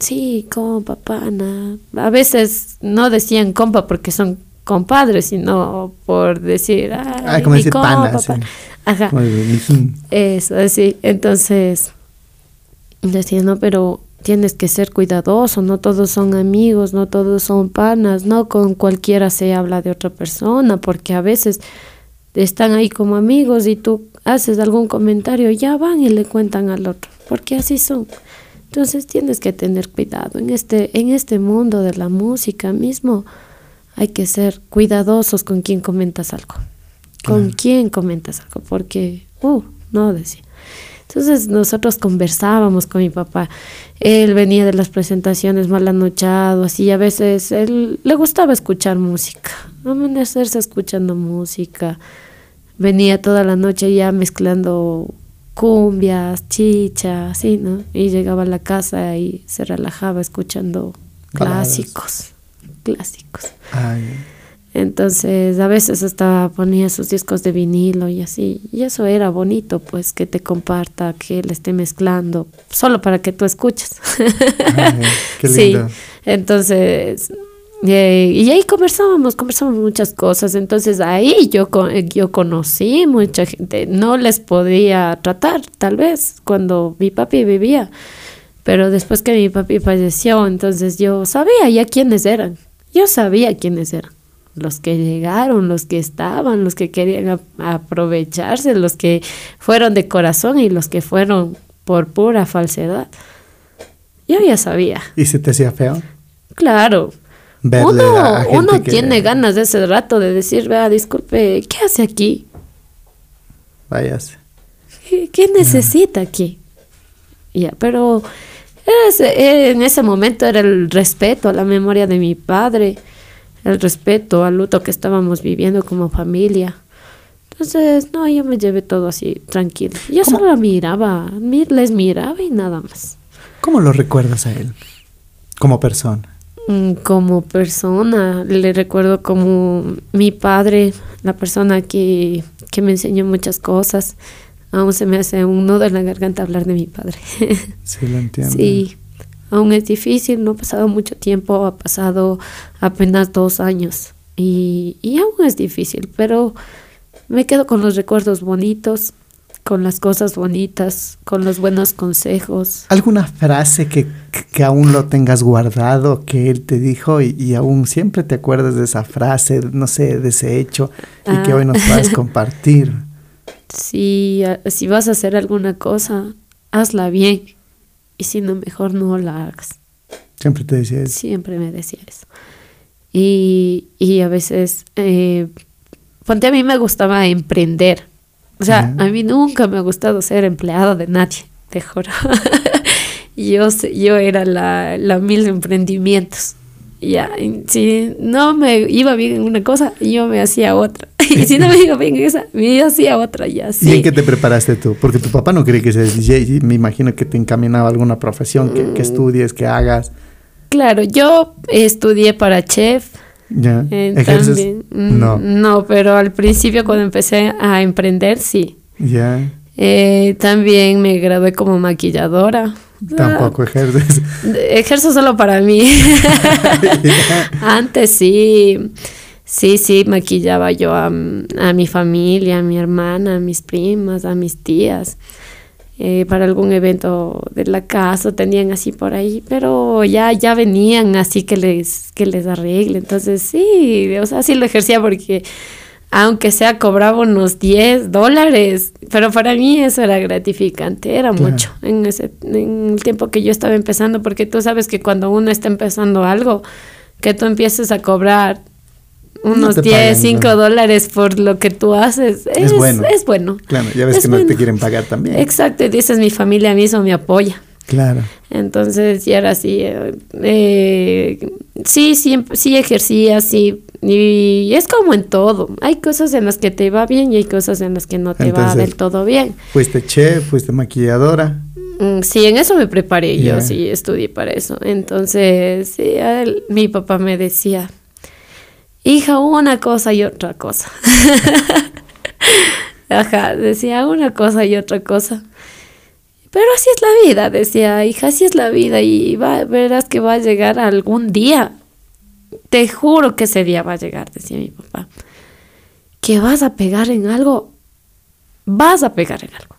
sí, compa, pana. A veces no decían compa porque son compadres, sino por decir, ay, Ah, como mi decir pana, sí. pana". Ajá. Eso, así. Entonces, decía, no, pero tienes que ser cuidadoso, no todos son amigos, no todos son panas, no con cualquiera se habla de otra persona, porque a veces están ahí como amigos y tú haces algún comentario, ya van y le cuentan al otro, porque así son. Entonces tienes que tener cuidado en este en este mundo de la música mismo. Hay que ser cuidadosos con quien comentas algo. Con Claro. quién comentas algo, porque uh, no decía. Entonces nosotros conversábamos con mi papá. Él venía de las presentaciones mal anochado, así y a veces él le gustaba escuchar música, amanecerse escuchando música. Venía toda la noche ya mezclando cumbias, chicha, así, ¿no? Y llegaba a la casa y se relajaba escuchando Baladas. clásicos, clásicos. Ay, Entonces, a veces hasta ponía sus discos de vinilo y así. Y eso era bonito, pues, que te comparta, que él esté mezclando, solo para que tú escuches. ay, qué (laughs) Sí, lindo. entonces, eh, y ahí conversábamos, conversábamos muchas cosas. Entonces, ahí yo, con- yo conocí mucha gente. No les podía tratar, tal vez, cuando mi papi vivía. Pero después que mi papi falleció, entonces yo sabía ya quiénes eran. Yo sabía quiénes eran. Los que llegaron, los que estaban, los que querían ap- aprovecharse, los que fueron de corazón y los que fueron por pura falsedad. Yo ya sabía. ¿Y se te hacía feo? Claro, Verle a uno, gente uno que- tiene ganas de ese rato de decir, vea, disculpe, ¿qué hace aquí? Váyase. ¿Qué, qué necesita aquí? Ya, pero ese- en ese momento era el respeto a la memoria de mi padre, el respeto al luto que estábamos viviendo como familia. Entonces, no, yo me llevé todo así, tranquilo. Yo ¿Cómo? solo miraba, mi- les miraba y nada más. ¿Cómo lo recuerdas a él? Como persona. Mm, Como persona, le recuerdo como mi padre, la persona que, que me enseñó muchas cosas. Aún se me hace un nudo en la garganta hablar de mi padre. (laughs) Sí, lo entiendo. Sí, aún es difícil, no ha pasado mucho tiempo, ha pasado apenas dos años y, y aún es difícil, pero me quedo con los recuerdos bonitos, con las cosas bonitas, con los buenos consejos. ¿Alguna frase que, que aún lo tengas guardado, que él te dijo y, y aún siempre te acuerdas de esa frase, no sé, de ese hecho y que Ah. hoy nos puedas (laughs) compartir? Si, si vas a hacer alguna cosa, hazla bien y si no, mejor no la hagas. Siempre te decía eso. Siempre me decía eso. Y, y a veces, eh, ponte a mí me gustaba emprender. O sea, a mí nunca me ha gustado ser empleado de nadie, te juro. (laughs) yo, yo era la, la mil emprendimientos. Ya, si no me iba bien en una cosa, yo me hacía otra. (laughs) y si no me iba bien en esa, me hacía otra, ya. ¿Y en qué te preparaste tú? Porque tu papá no quería que seas DJ me imagino que te encaminaba a alguna profesión que, Mm. que estudies, que hagas. Claro, yo estudié para chef, ¿Ya? Eh, ¿Ejerces? también. Mm, No. No, pero al principio cuando empecé a emprender, sí. ¿Ya? Eh, también me gradué como maquilladora. Tampoco ejerces. Ejerzo solo para mí. (laughs) Antes sí. Sí, sí, maquillaba yo a, a mi familia, a mi hermana, a mis primas, a mis tías. Eh, para algún evento de la casa tenían así por ahí, pero ya, ya venían así que les, que les arregle. Entonces sí, o sea, sí lo ejercía porque aunque sea cobraba unos 10 dólares, pero para mí eso era gratificante, era Claro. mucho en, ese, en el tiempo que yo estaba empezando, porque tú sabes que cuando uno está empezando algo, que tú empieces a cobrar unos te 10, pagan, 5 ¿no? dólares por lo que tú haces, es, Es bueno. Es bueno. Claro, ya ves Es que no te quieren pagar también. Exacto, y dices, mi familia mismo me apoya. Claro. Entonces, ya era así. eh, eh, sí, siempre, sí ejercía, sí. Y es como en todo. Hay cosas en las que te va bien y hay cosas en las que no te va del todo bien. Fuiste chef, fuiste maquilladora. Mm, Sí, en eso me preparé yo, sí, estudié para eso. Entonces, sí, él- mi papá me decía, hija, una cosa y otra cosa. (laughs) Ajá, decía una cosa y otra cosa. Pero así es la vida, decía, hija, así es la vida y va, verás que va a llegar algún día. Te juro que ese día va a llegar, decía mi papá. Que vas a pegar en algo, vas a pegar en algo.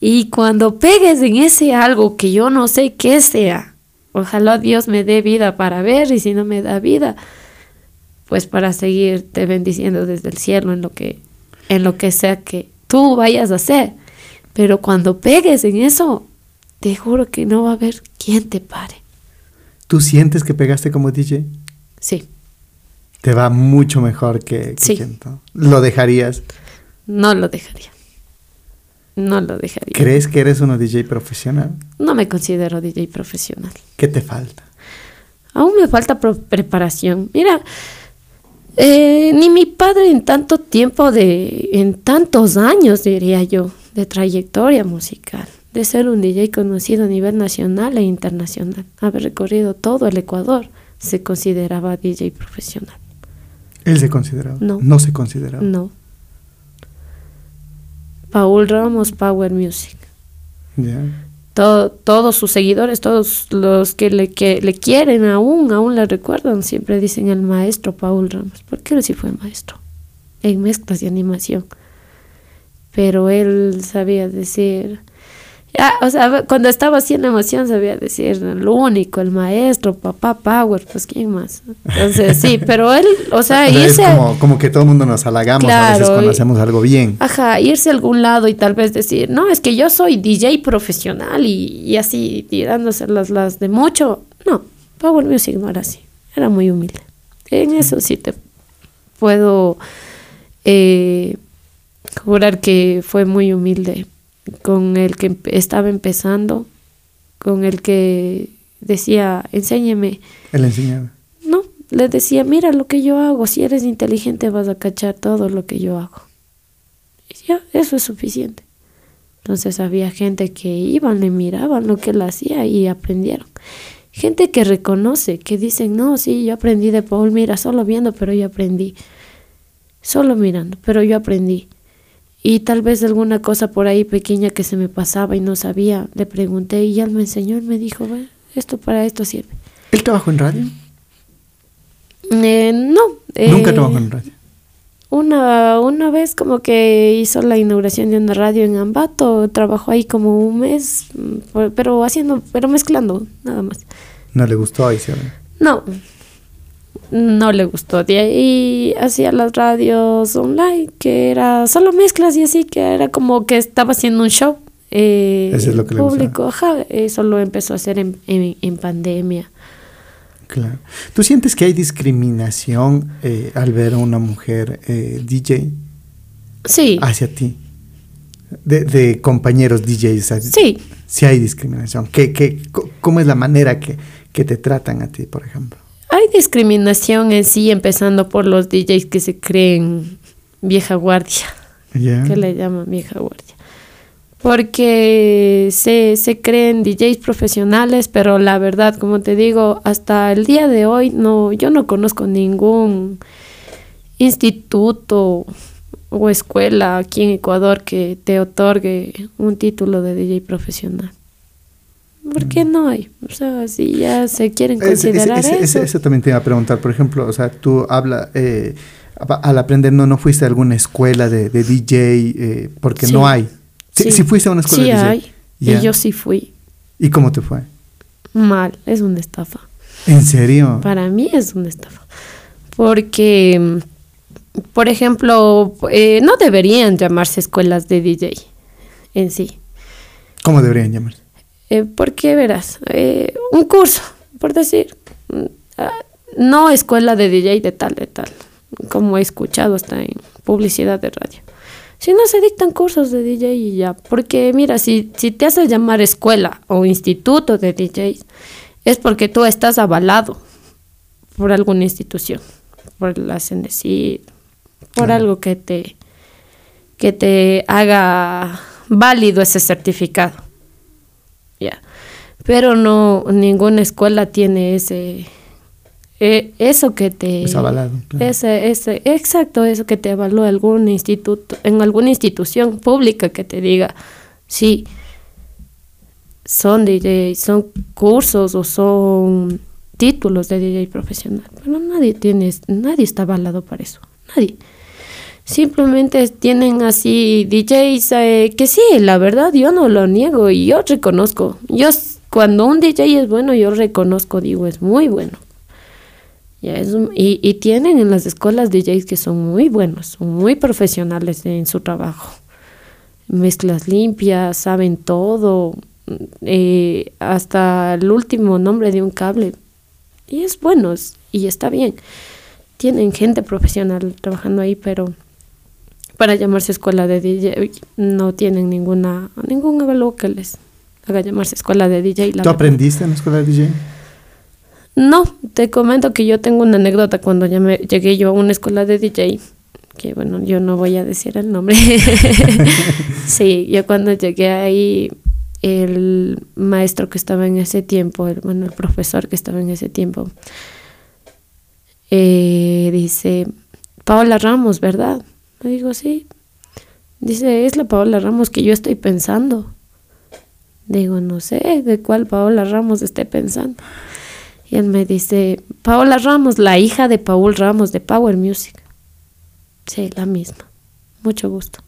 Y cuando pegues en ese algo que yo no sé qué sea, ojalá Dios me dé vida para ver y si no me da vida, pues para seguirte bendiciendo desde el cielo en lo que en lo que sea que tú vayas a hacer. Pero cuando pegues en eso, te juro que no va a haber quien te pare. ¿Tú sientes que pegaste como DJ? Sí, Te va mucho mejor que, que Sí. quien no. ¿Lo dejarías? no lo dejaría. No lo dejaría. ¿Crees que eres una DJ profesional? No me considero DJ profesional. ¿Qué te falta? Aún me falta preparación. Mira, eh, ni mi padre en tanto tiempo de, en tantos años, diría yo, de trayectoria musical, de ser un DJ conocido a nivel nacional e internacional, haber recorrido todo el Ecuador, se consideraba DJ profesional. ¿Él se consideraba? No. No se consideraba. No. Paul Ramos, Power Music. Ya. Todo- todos sus seguidores, todos los que le, que le quieren aún, aún le recuerdan, siempre dicen el maestro Paul Ramos, porque él sí fue maestro en mezclas y animación. Pero él sabía decir, ah, o sea, cuando estaba así en emoción sabía decir el único, el maestro, papá Power, pues quién más. Entonces sí, (laughs) pero él, o sea, O sea, es irse, como, como que todo el mundo nos halagamos a veces Claro, cuando y- hacemos algo bien. Ajá, irse a algún lado y tal vez decir, no, es que yo soy DJ profesional y, y así tirándose las, las de mucho. No, Power Music no era así. Era muy humilde. En eso sí te puedo eh, jurar que fue muy humilde con el que estaba empezando, con el que decía, enséñeme. Él enseñaba. No, le decía, mira lo que yo hago, si eres inteligente vas a cachar todo lo que yo hago. Y ya, eso es suficiente. Entonces había gente que iban, le miraban lo que él hacía y aprendieron. Gente que reconoce, que dicen, no, sí, yo aprendí de Paul, mira, solo viendo, pero yo aprendí. Solo mirando, pero yo aprendí. Y tal vez alguna cosa por ahí pequeña que se me pasaba y no sabía, le pregunté y él me enseñó, y me dijo, bueno, esto para esto sirve. ¿Él trabajó en radio? Eh, no. Nunca eh, trabajó en radio. Una, una vez como que hizo la inauguración de una radio en Ambato, trabajó ahí como un mes, mm, pero haciendo, pero mezclando, nada más. No le gustó ahí, ¿sí? No, no le gustó. De ahí hacía las radios online, que era solo mezclas y así, que era como que estaba haciendo un show. Eh, Eso es lo que le público, ajá, eso lo empezó a hacer en, en, en pandemia. Claro. ¿Tú sientes que hay discriminación eh, al ver a una mujer eh, DJ Sí, hacia ti? De, de compañeros DJs. sí, Sí hay discriminación. ¿Qué, qué, ¿Cómo es la manera que, que te tratan a ti, por ejemplo? Hay discriminación en sí, empezando por los DJs que se creen vieja guardia. ¿Ya? que le llaman vieja guardia. Porque se, se creen DJs profesionales, pero la verdad, como te digo, hasta el día de hoy no, yo no conozco ningún instituto o escuela aquí en Ecuador que te otorgue un título de DJ profesional. ¿Por qué no hay? O sea, si ya se quieren considerar eso. eso también te iba a preguntar. Por ejemplo, o sea, tú habla, eh, al aprender, no, no fuiste a alguna escuela de, de DJ, eh, porque Sí. no hay. Sí, sí fuiste a una escuela Sí de DJ. hay. Ya. Y yo sí fui ¿Y cómo te fue? mal. Es una estafa. ¿En serio? Para mí es una estafa. Porque, por ejemplo, eh, no deberían llamarse escuelas de DJ en sí. ¿Cómo deberían llamarse? Eh, porque verás, eh, un curso, por decir, mm, ah, no escuela de DJ de tal, de tal, como he escuchado hasta en publicidad de radio. Si no se dictan cursos de DJ y ya, porque mira, si, si te haces llamar escuela o instituto de DJs, es porque tú estás avalado por alguna institución, por la CNDC, por algo que te, que te haga válido ese certificado. Pero no, ninguna escuela tiene ese, eh, eso que te... Es avalado, claro. Ese, ese, exacto, eso que te evalúa algún instituto, en alguna institución pública que te diga, sí, son DJ, son cursos o son títulos de DJ profesional. Pero nadie tiene, nadie está avalado para eso, nadie. Simplemente tienen así DJs eh, que sí, la verdad yo no lo niego y yo reconozco. Yo cuando un DJ es bueno, yo reconozco, digo, es muy bueno. Y tienen en las escuelas DJs que son muy buenos, son muy profesionales en su trabajo. Mezclas limpias, saben todo, eh, hasta el último nombre de un cable. Y es bueno es- y está bien. Tienen gente profesional trabajando ahí, pero para llamarse escuela de DJ no tienen ninguna ningún avalúo que les haga llamarse escuela de DJ. la ¿Tú aprendiste en la escuela de DJ? No, te comento que yo tengo una anécdota cuando ya me, llegué yo a una escuela de DJ, que bueno, yo no voy a decir el nombre. (laughs) sí, yo cuando llegué ahí, el maestro que estaba en ese tiempo, el, bueno, el profesor que estaba en ese tiempo, eh, dice, Paola Ramos, ¿verdad? Le digo, sí. Dice, es la Paola Ramos que yo estoy pensando. Digo, no sé de cuál Paola Ramos esté pensando. Y él me dice, Paola Ramos, la hija de Paul Ramos de Power Music. Sí, la misma. Mucho gusto.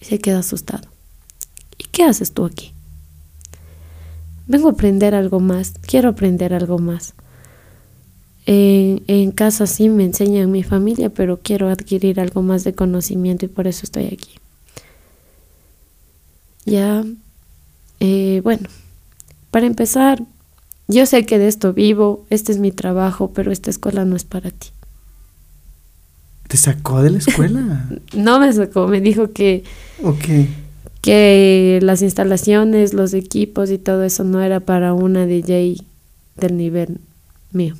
Y se queda asustado. ¿Y qué haces tú aquí? Vengo a aprender algo más. Quiero aprender algo más. En, en casa sí me enseñan mi familia, pero quiero adquirir algo más de conocimiento y por eso estoy aquí. Ya, eh, bueno, para empezar, yo sé que de esto vivo, este es mi trabajo, pero esta escuela no es para ti. ¿Te sacó de la escuela? (laughs) no me sacó, me dijo que, ok. que las instalaciones, los equipos y todo eso no era para una DJ del nivel mío.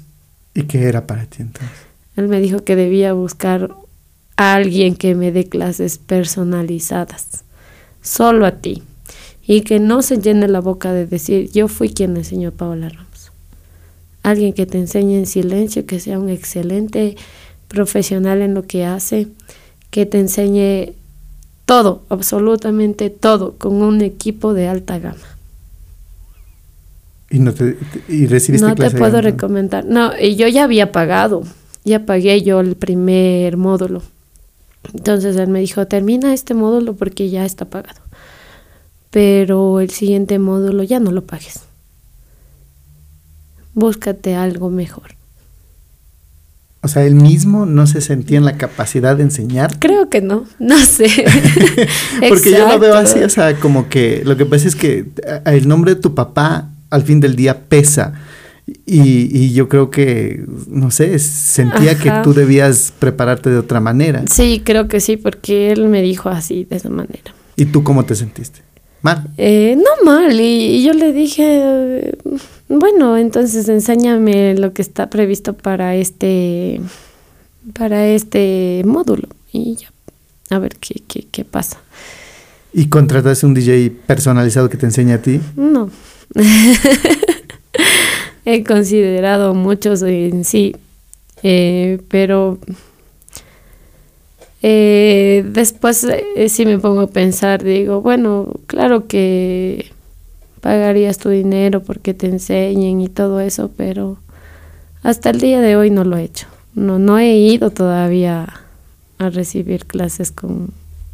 ¿Y qué era para ti entonces? Él me dijo que debía buscar a alguien que me dé clases personalizadas, solo a ti, y que no se llene la boca de decir, yo fui quien enseñó a Paola Ramos. Alguien que te enseñe en silencio, que sea un excelente profesional en lo que hace, que te enseñe todo, absolutamente todo, con un equipo de alta gama. ¿Y, no te, y recibiste No te clase puedo recomendar. No, y yo ya había pagado, ya pagué yo el primer módulo. Entonces él me dijo, termina este módulo porque ya está pagado. Pero el siguiente módulo ya no lo pagues. Búscate algo mejor. O sea, él mismo no se sentía en la capacidad de enseñar. Creo que no, no sé. (laughs) Porque yo lo veo así, o sea, como que lo que pasa es que a- el nombre de tu papá al fin del día pesa. Y, y yo creo que, no sé, sentía que tú debías prepararte de otra manera. Sí, creo que sí, porque él me dijo así, de esa manera. ¿Y tú cómo te sentiste? Mal. Eh, no mal, y, y yo le dije, bueno, entonces enséñame lo que está previsto para este, para este módulo y ya, a ver qué, qué, qué pasa. ¿Y contrataste un DJ personalizado que te enseñe a ti? No. (laughs) He considerado muchos en sí, eh, pero eh, después eh, sí me pongo a pensar, digo, bueno, claro que pagarías tu dinero porque te enseñen y todo eso, pero hasta el día de hoy no lo he hecho. No, no he ido todavía a recibir clases con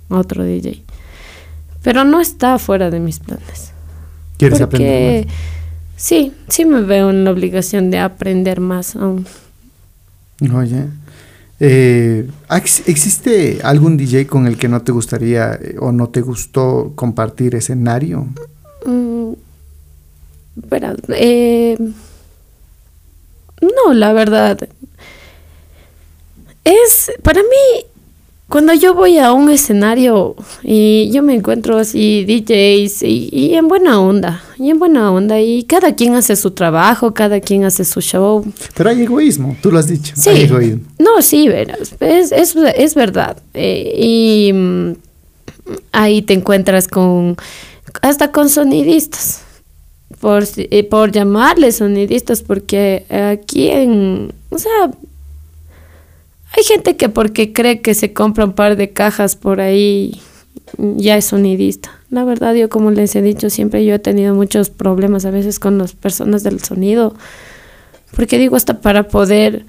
otro DJ. Pero no está fuera de mis planes. ¿Quieres Porque aprender más? sí, sí me veo en la obligación de aprender más aún. Oye, eh, ¿ex- ¿existe algún DJ con el que no te gustaría eh, o no te gustó compartir escenario? Mm, verás, eh, no, la verdad. Es, para mí, cuando yo voy a un escenario y yo me encuentro así DJs y, y en buena onda, y en buena onda, y cada quien hace su trabajo, cada quien hace su show. Pero hay egoísmo, tú lo has dicho. Sí. Hay egoísmo. No, sí, verás, es, es, es verdad. Eh, y mm, ahí te encuentras con, hasta con sonidistas, por, eh, por llamarles sonidistas, porque aquí en, o sea, hay gente que porque cree que se compra un par de cajas por ahí ya es sonidista. La verdad, yo como les he dicho siempre, yo he tenido muchos problemas a veces con las personas del sonido, porque digo, hasta para poder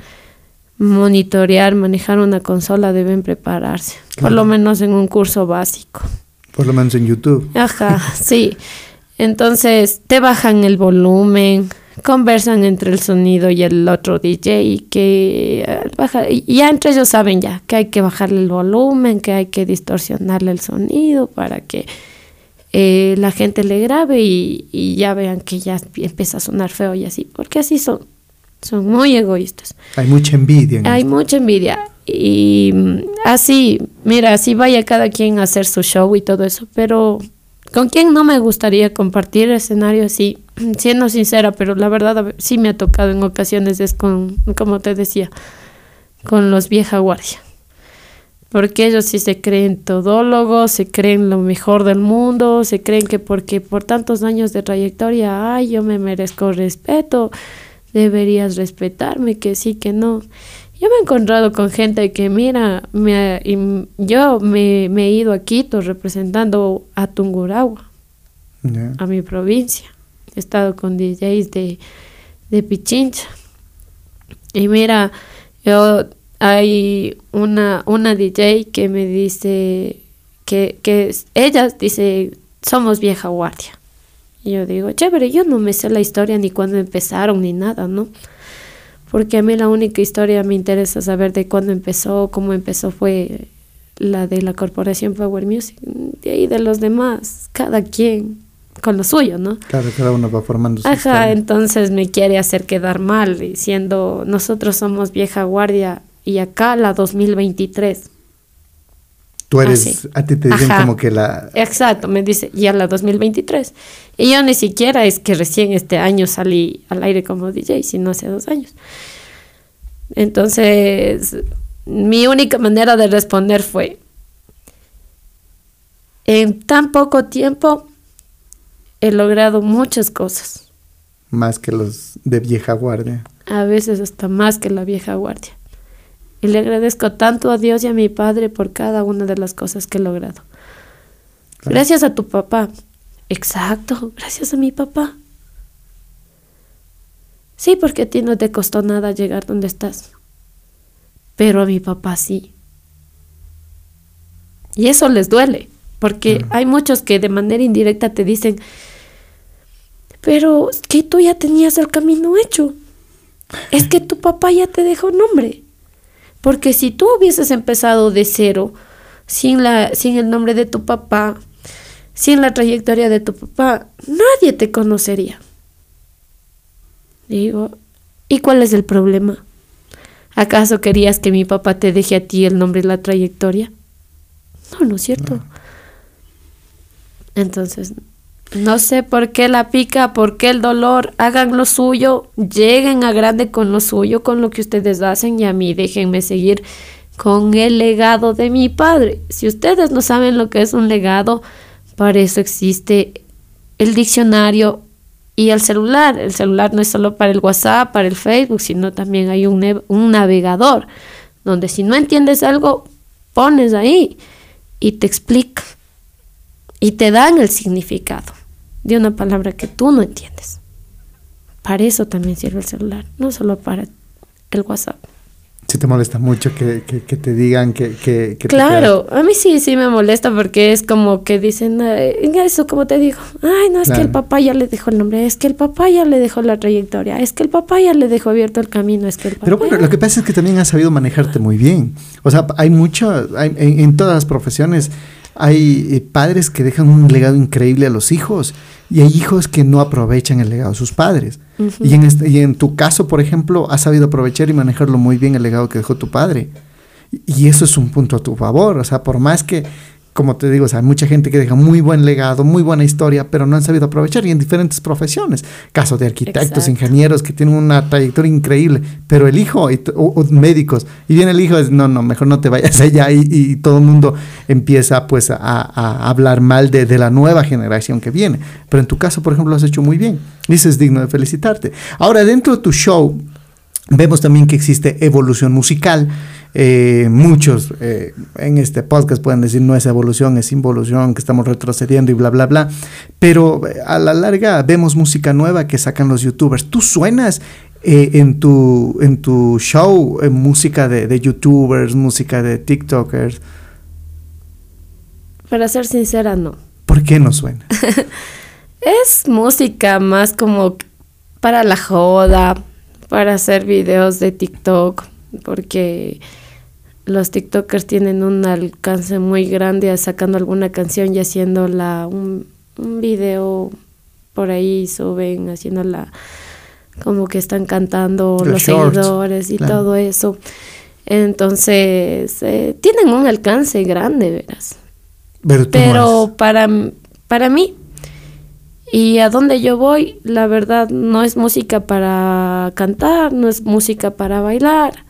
monitorear, manejar una consola deben prepararse, por lo menos en un curso básico. Por lo menos en YouTube. Ajá, sí. Entonces te bajan el volumen, conversan entre el sonido y el otro DJ y que baja, y ya entre ellos saben ya que hay que bajarle el volumen, que hay que distorsionarle el sonido para que eh, la gente le grabe y, y ya vean que ya empieza a sonar feo y así, porque así son, son muy egoístas. Hay mucha envidia. En Hay esto. mucha envidia. Y mm, así, mira, así vaya cada quien a hacer su show y todo eso, pero con quién no me gustaría compartir escenario así, (clears throat) siendo sincera, pero la verdad sí me ha tocado en ocasiones, es con, como te decía, con los vieja guardia. Porque ellos sí se creen todólogos, se creen lo mejor del mundo, se creen que porque por tantos años de trayectoria, ay, yo me merezco respeto, deberías respetarme, que sí, que no. Yo me he encontrado con gente que, mira, me, y yo me, me he ido a Quito representando a Tungurahua, a mi provincia. He estado con DJs de, de Pichincha. Y mira, yo hay una, una DJ que me dice que, que ella dice, somos vieja guardia. Y yo digo, chévere, yo no me sé la historia ni cuándo empezaron ni nada, ¿no? Porque a mí la única historia me interesa saber de cuándo empezó, cómo empezó fue la de la corporación Power Music. Ahí de los demás, cada quien, con lo suyo, ¿no? Claro, cada uno va formando su Ajá, historia. entonces me quiere hacer quedar mal, diciendo, nosotros somos vieja guardia y acá la 2023. Tú eres, así. a ti te dicen Ajá. como que la... Exacto, me dice, ya la 2023. Y yo ni siquiera es que recién este año salí al aire como DJ, sino hace dos años. Entonces, mi única manera de responder fue, en tan poco tiempo he logrado muchas cosas, Más que los de vieja guardia. a veces hasta más que la vieja guardia. Y le agradezco tanto a Dios y a mi padre por cada una de las cosas que he logrado. Gracias a tu papá. Exacto, gracias a mi papá. Sí, porque a ti no te costó nada llegar donde estás. Pero a mi papá sí. Y eso les duele, porque hay muchos que de manera indirecta te dicen, pero es que tú ya tenías el camino hecho. Es que tu papá ya te dejó nombre. Porque si tú hubieses empezado de cero, sin, la, sin el nombre de tu papá, sin la trayectoria de tu papá, nadie te conocería. Digo, ¿y cuál es el problema? ¿Acaso querías que mi papá te deje a ti el nombre y la trayectoria? No, no es cierto. Entonces, no sé por qué la pica, por qué el dolor, hagan lo suyo, lleguen a grande con lo suyo, con lo que ustedes hacen y a mí déjenme seguir con el legado de mi padre. Si ustedes no saben lo que es un legado, para eso existe el diccionario y el celular. El celular no es solo para el WhatsApp, para el Facebook, sino también hay un, un navegador donde si no entiendes algo, pones ahí y te explica y te dan el significado de una palabra que tú no entiendes. Para eso también sirve el celular, no solo para el WhatsApp. Si te molesta mucho que, que- que te digan que... que, que te Claro, a mí sí, sí me molesta porque es como que dicen, "Ay, eso como te digo, ay, no, es que el papá ya le dejó el nombre, es que el papá ya le dejó la trayectoria, es que el papá ya le dejó abierto el camino, es que el papá... Pero bueno, lo que pasa es que también has sabido manejarte muy bien. O sea, hay mucho, hay- en, en todas las profesiones hay eh, padres que dejan un legado increíble a los hijos y hay hijos que no aprovechan el legado de sus padres. Y, en este- y en tu caso, por ejemplo, has sabido aprovechar y manejarlo muy bien el legado que dejó tu padre. Y, y eso es un punto a tu favor. O sea, por más que, como te digo, o sea, hay mucha gente que deja muy buen legado, muy buena historia, pero no han sabido aprovechar y en diferentes profesiones. Caso de arquitectos, Exacto. ingenieros que tienen una trayectoria increíble, pero el hijo, y o, o médicos, y viene el hijo, es, no, no, mejor no te vayas (laughs) allá y, y todo el mundo empieza pues a, a hablar mal de, de la nueva generación que viene. Pero en tu caso, por ejemplo, lo has hecho muy bien y eso es digno de felicitarte. Ahora, dentro de tu show, vemos también que existe evolución musical. Eh, muchos eh, en este podcast pueden decir no es evolución, es involución, que estamos retrocediendo y bla, bla, bla. Pero eh, a la larga vemos música nueva que sacan los youtubers. ¿Tú suenas eh, en, tu, en tu show música de, de youtubers, música de TikTokers? Para ser sincera, no. ¿Por qué no suena? (laughs) Es música más como para la joda, para hacer videos de TikTok, porque los TikTokers tienen un alcance muy grande sacando alguna canción y haciéndola un, un video por ahí, suben haciéndola como que están cantando Los los, shorts, seguidores y claro. todo eso. Entonces, eh, tienen un alcance grande, verás Pero, pero para, para mí y a donde yo voy, la verdad no es música para cantar, no es música para bailar,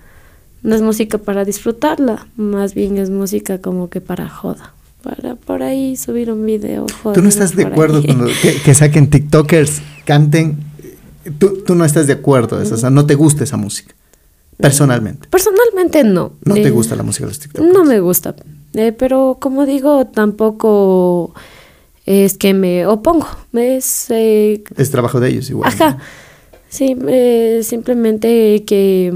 no es música para disfrutarla, más bien es música como que para joda, para por ahí subir un video. ¿Tú joder, no estás de acuerdo con que, que saquen TikTokers, canten? Tú, tú no estás de acuerdo, eso, o sea, no te gusta esa música, personalmente. Personalmente no. No te Eh, gusta la música de los TikTokers. No me gusta, eh, pero como digo, tampoco es que me opongo, es... eh, Es trabajo de ellos igual. Ajá. Sí, eh, simplemente que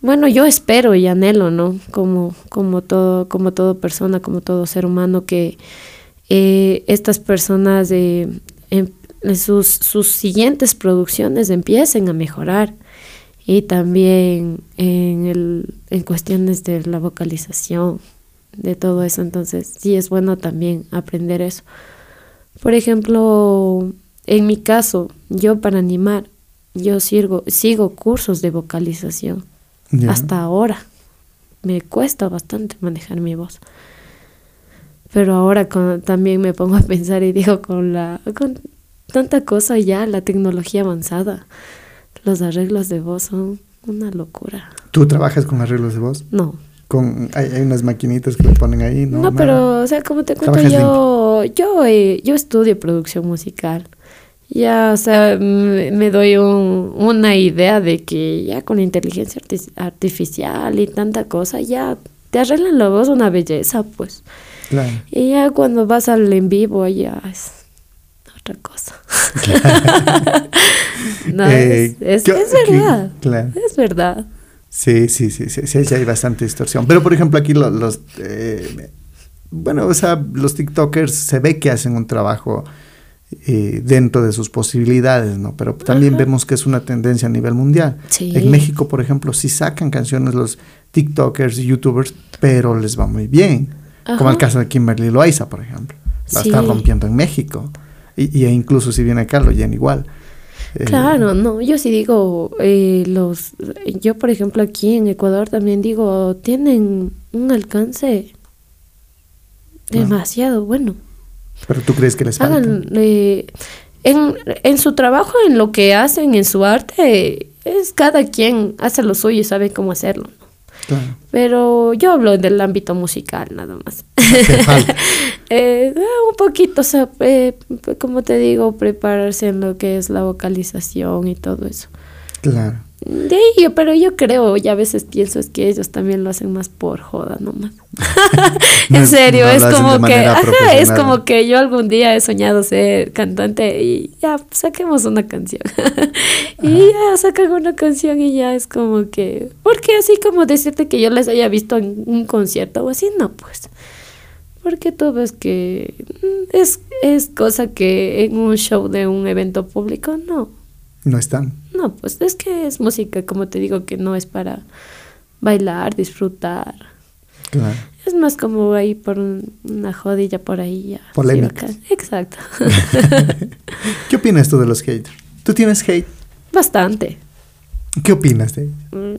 bueno, yo espero y anhelo, ¿no? Como como todo como todo persona, como todo ser humano que eh, estas personas de em- en sus sus siguientes producciones empiecen a mejorar y también en el en cuestiones de la vocalización de todo eso, entonces sí es bueno también aprender eso Por ejemplo, en mi caso, yo para animar, yo sigo cursos de vocalización. Hasta ahora. Me cuesta bastante manejar mi voz. Pero ahora con- también me pongo a pensar y digo, con la con tanta cosa ya, la tecnología avanzada, los arreglos de voz son una locura. ¿Tú trabajas con arreglos de voz? No, Con, hay, hay unas maquinitas que le ponen ahí, ¿no? pero, o sea, como te cuento, yo, yo, eh, yo estudio producción musical. Ya, o sea, me doy un- una idea de que ya con la inteligencia arti- artificial y tanta cosa, ya te arreglan la voz una belleza, pues. Claro. Y ya cuando vas al en vivo, ya es otra cosa. (laughs) no, Eh, es, es, ¿qué- es qué- verdad. claro. Es verdad. Sí, sí, sí, sí, sí, sí, hay bastante distorsión. Pero, por ejemplo, aquí lo- los, eh, bueno, o sea, los TikTokers se ve que hacen un trabajo eh, dentro de sus posibilidades, ¿no? Pero también Ajá. vemos que es una tendencia a nivel mundial. Sí. En México, por ejemplo, sí sacan canciones los TikTokers y YouTubers, pero les va muy bien. Como el caso de Kimberly Loaiza, por ejemplo. La está Sí. rompiendo en México. Y, y incluso si viene acá, lo llena igual. Eh, Claro, no, yo sí digo, eh, los, yo por ejemplo aquí en Ecuador también digo, tienen un alcance demasiado bueno. Pero tú crees que les falta. Hagan, eh, en, en su trabajo, en lo que hacen, en su arte, es cada quien hace lo suyo y sabe cómo hacerlo. ¿no? Claro. Pero yo hablo del ámbito musical nada más. (laughs) Eh, un poquito, o sea, eh, como te digo, prepararse en lo que es la vocalización y todo eso. Claro. De ahí, yo- pero yo creo, y a veces pienso es que ellos también lo hacen más por joda nomás. No (laughs) en es- serio, no es como que, ajá, es como que yo algún día he soñado ser cantante y ya saquemos una canción. (laughs) y ya sacan una canción y ya es como que, porque así como decirte que yo les haya visto en un concierto o así, no, pues. Porque tú ves que mm, es, es cosa que en un show de un evento público, no. No están. No, pues es que es música, como te digo, que no es para bailar, disfrutar. Claro. Es más como ahí por un- una jodilla por ahí ya. Polémica. Exacto. (laughs) ¿Qué opinas tú de los haters? ¿Tú tienes hate? Bastante. ¿Qué opinas de Mm,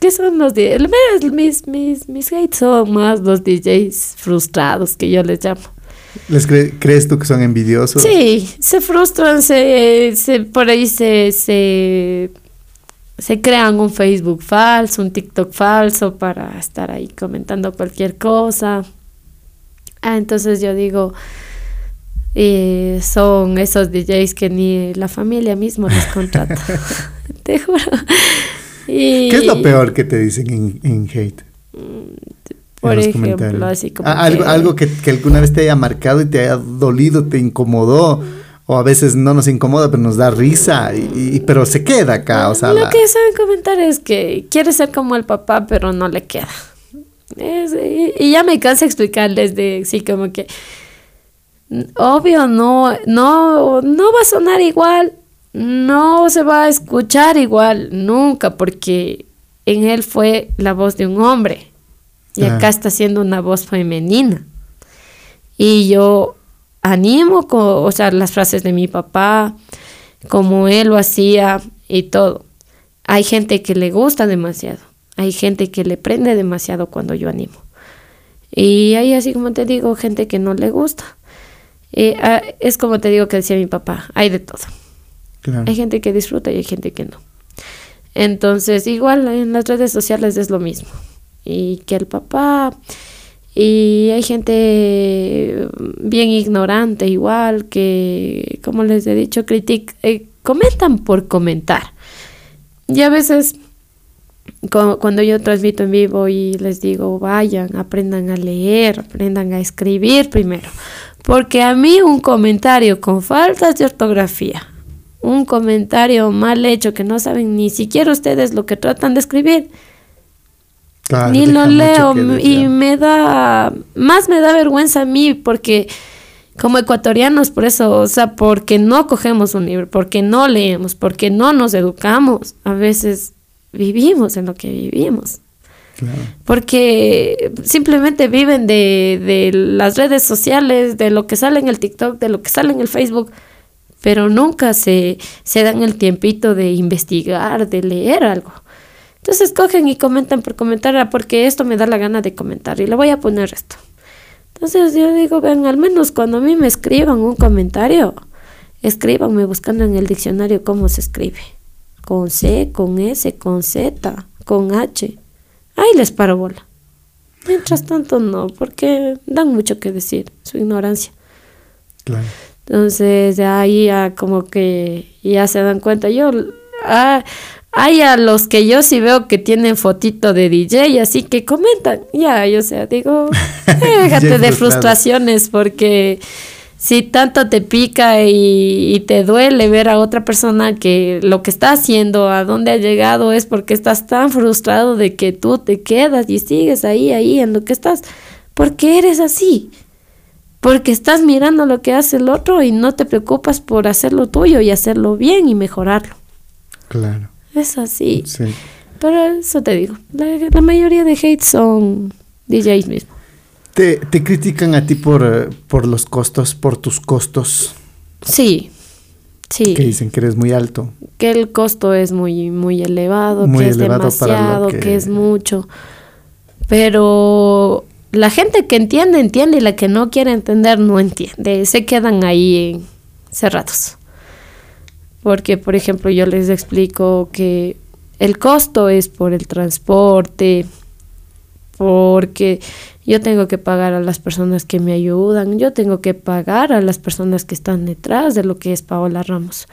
¿Qué son los DJs? Mis, mis, mis hates son más los DJs frustrados que yo les llamo. ¿Les cre- crees tú que son envidiosos? Sí, se frustran, se, se por ahí se, se, se crean un Facebook falso, un TikTok falso para estar ahí comentando cualquier cosa. Ah, entonces yo digo, eh, son esos DJs que ni la familia mismo les contrata. (laughs) Te juro. Y- ¿Qué es lo peor que te dicen en, en hate? Por ejemplo, así como Ah, algo, que- algo que, que alguna vez te haya marcado y te haya dolido, te incomodó, o a veces no nos incomoda, pero nos da risa, y, y- pero se queda acá, o sea, Lo la- que saben comentar es que quiere ser como el papá, pero no le queda. Es- y, y ya me cansa explicarles de sí, como que obvio no, no, no va a sonar igual, no se va a escuchar igual nunca, porque en él fue la voz de un hombre y acá está siendo una voz femenina. Y yo animo, co- o sea, las frases de mi papá, como él lo hacía y todo. Hay gente que le gusta demasiado, hay gente que le prende demasiado cuando yo animo. Y hay así como te digo, gente que no le gusta. Eh, ah, es como te digo que decía mi papá, hay de todo. claro. Hay gente que disfruta y hay gente que no. Entonces, igual en las redes sociales es lo mismo. Y que el papá, y hay gente bien ignorante igual, que, como les he dicho, critic eh, comentan por comentar. Y a veces, cu- cuando yo transmito en vivo y les digo, vayan, aprendan a leer, aprendan a escribir primero. Porque a mí un comentario con faltas de ortografía, un comentario mal hecho que no saben ni siquiera ustedes lo que tratan de escribir, Ni lo leo y me da, más me da vergüenza a mí porque como ecuatorianos, por eso, o sea, porque no cogemos un libro, porque no leemos, porque no nos educamos, a veces vivimos en lo que vivimos. Porque simplemente viven de, de las redes sociales, de lo que sale en el TikTok, de lo que sale en el Facebook, pero nunca se, se dan el tiempito de investigar, de leer algo. Entonces cogen y comentan por comentar, ah, porque esto me da la gana de comentar y le voy a poner esto. Entonces yo digo, ven, al menos cuando a mí me escriban un comentario, escríbanme buscando en el diccionario cómo se escribe. Con C, con S, con Z, con H. Ahí les paro bola. Mientras tanto no, porque dan mucho que decir, su ignorancia. Claro. Entonces de ahí ya como que ya se dan cuenta. Yo, ah, hay a los que yo sí veo que tienen fotito de DJ, así que comentan. Ya, yo sea, digo, (laughs) déjate de frustraciones porque si tanto te pica y, te duele ver a otra persona que lo que está haciendo, a dónde ha llegado, es porque estás tan frustrado de que tú te quedas y sigues ahí, ahí en lo que estás, porque eres así. Porque estás mirando lo que hace el otro y no te preocupas por hacer lo tuyo y hacerlo bien y mejorarlo. Claro. Es así. Sí. Pero eso te digo, la, mayoría de hate son DJs mismos. ¿Te, ¿Te, critican a ti por, eh, por los costos, por tus costos? Sí, sí. Que dicen que eres muy alto. Que el costo es muy, muy elevado, que es demasiado, que... que es mucho. Pero la gente que entiende, entiende y la que no quiere entender, no entiende. Se quedan ahí cerrados. Porque, por ejemplo, yo les explico que el costo es por el transporte, porque yo tengo que pagar a las personas que me ayudan, yo tengo que pagar a las personas que están detrás de lo que es Paola Ramos,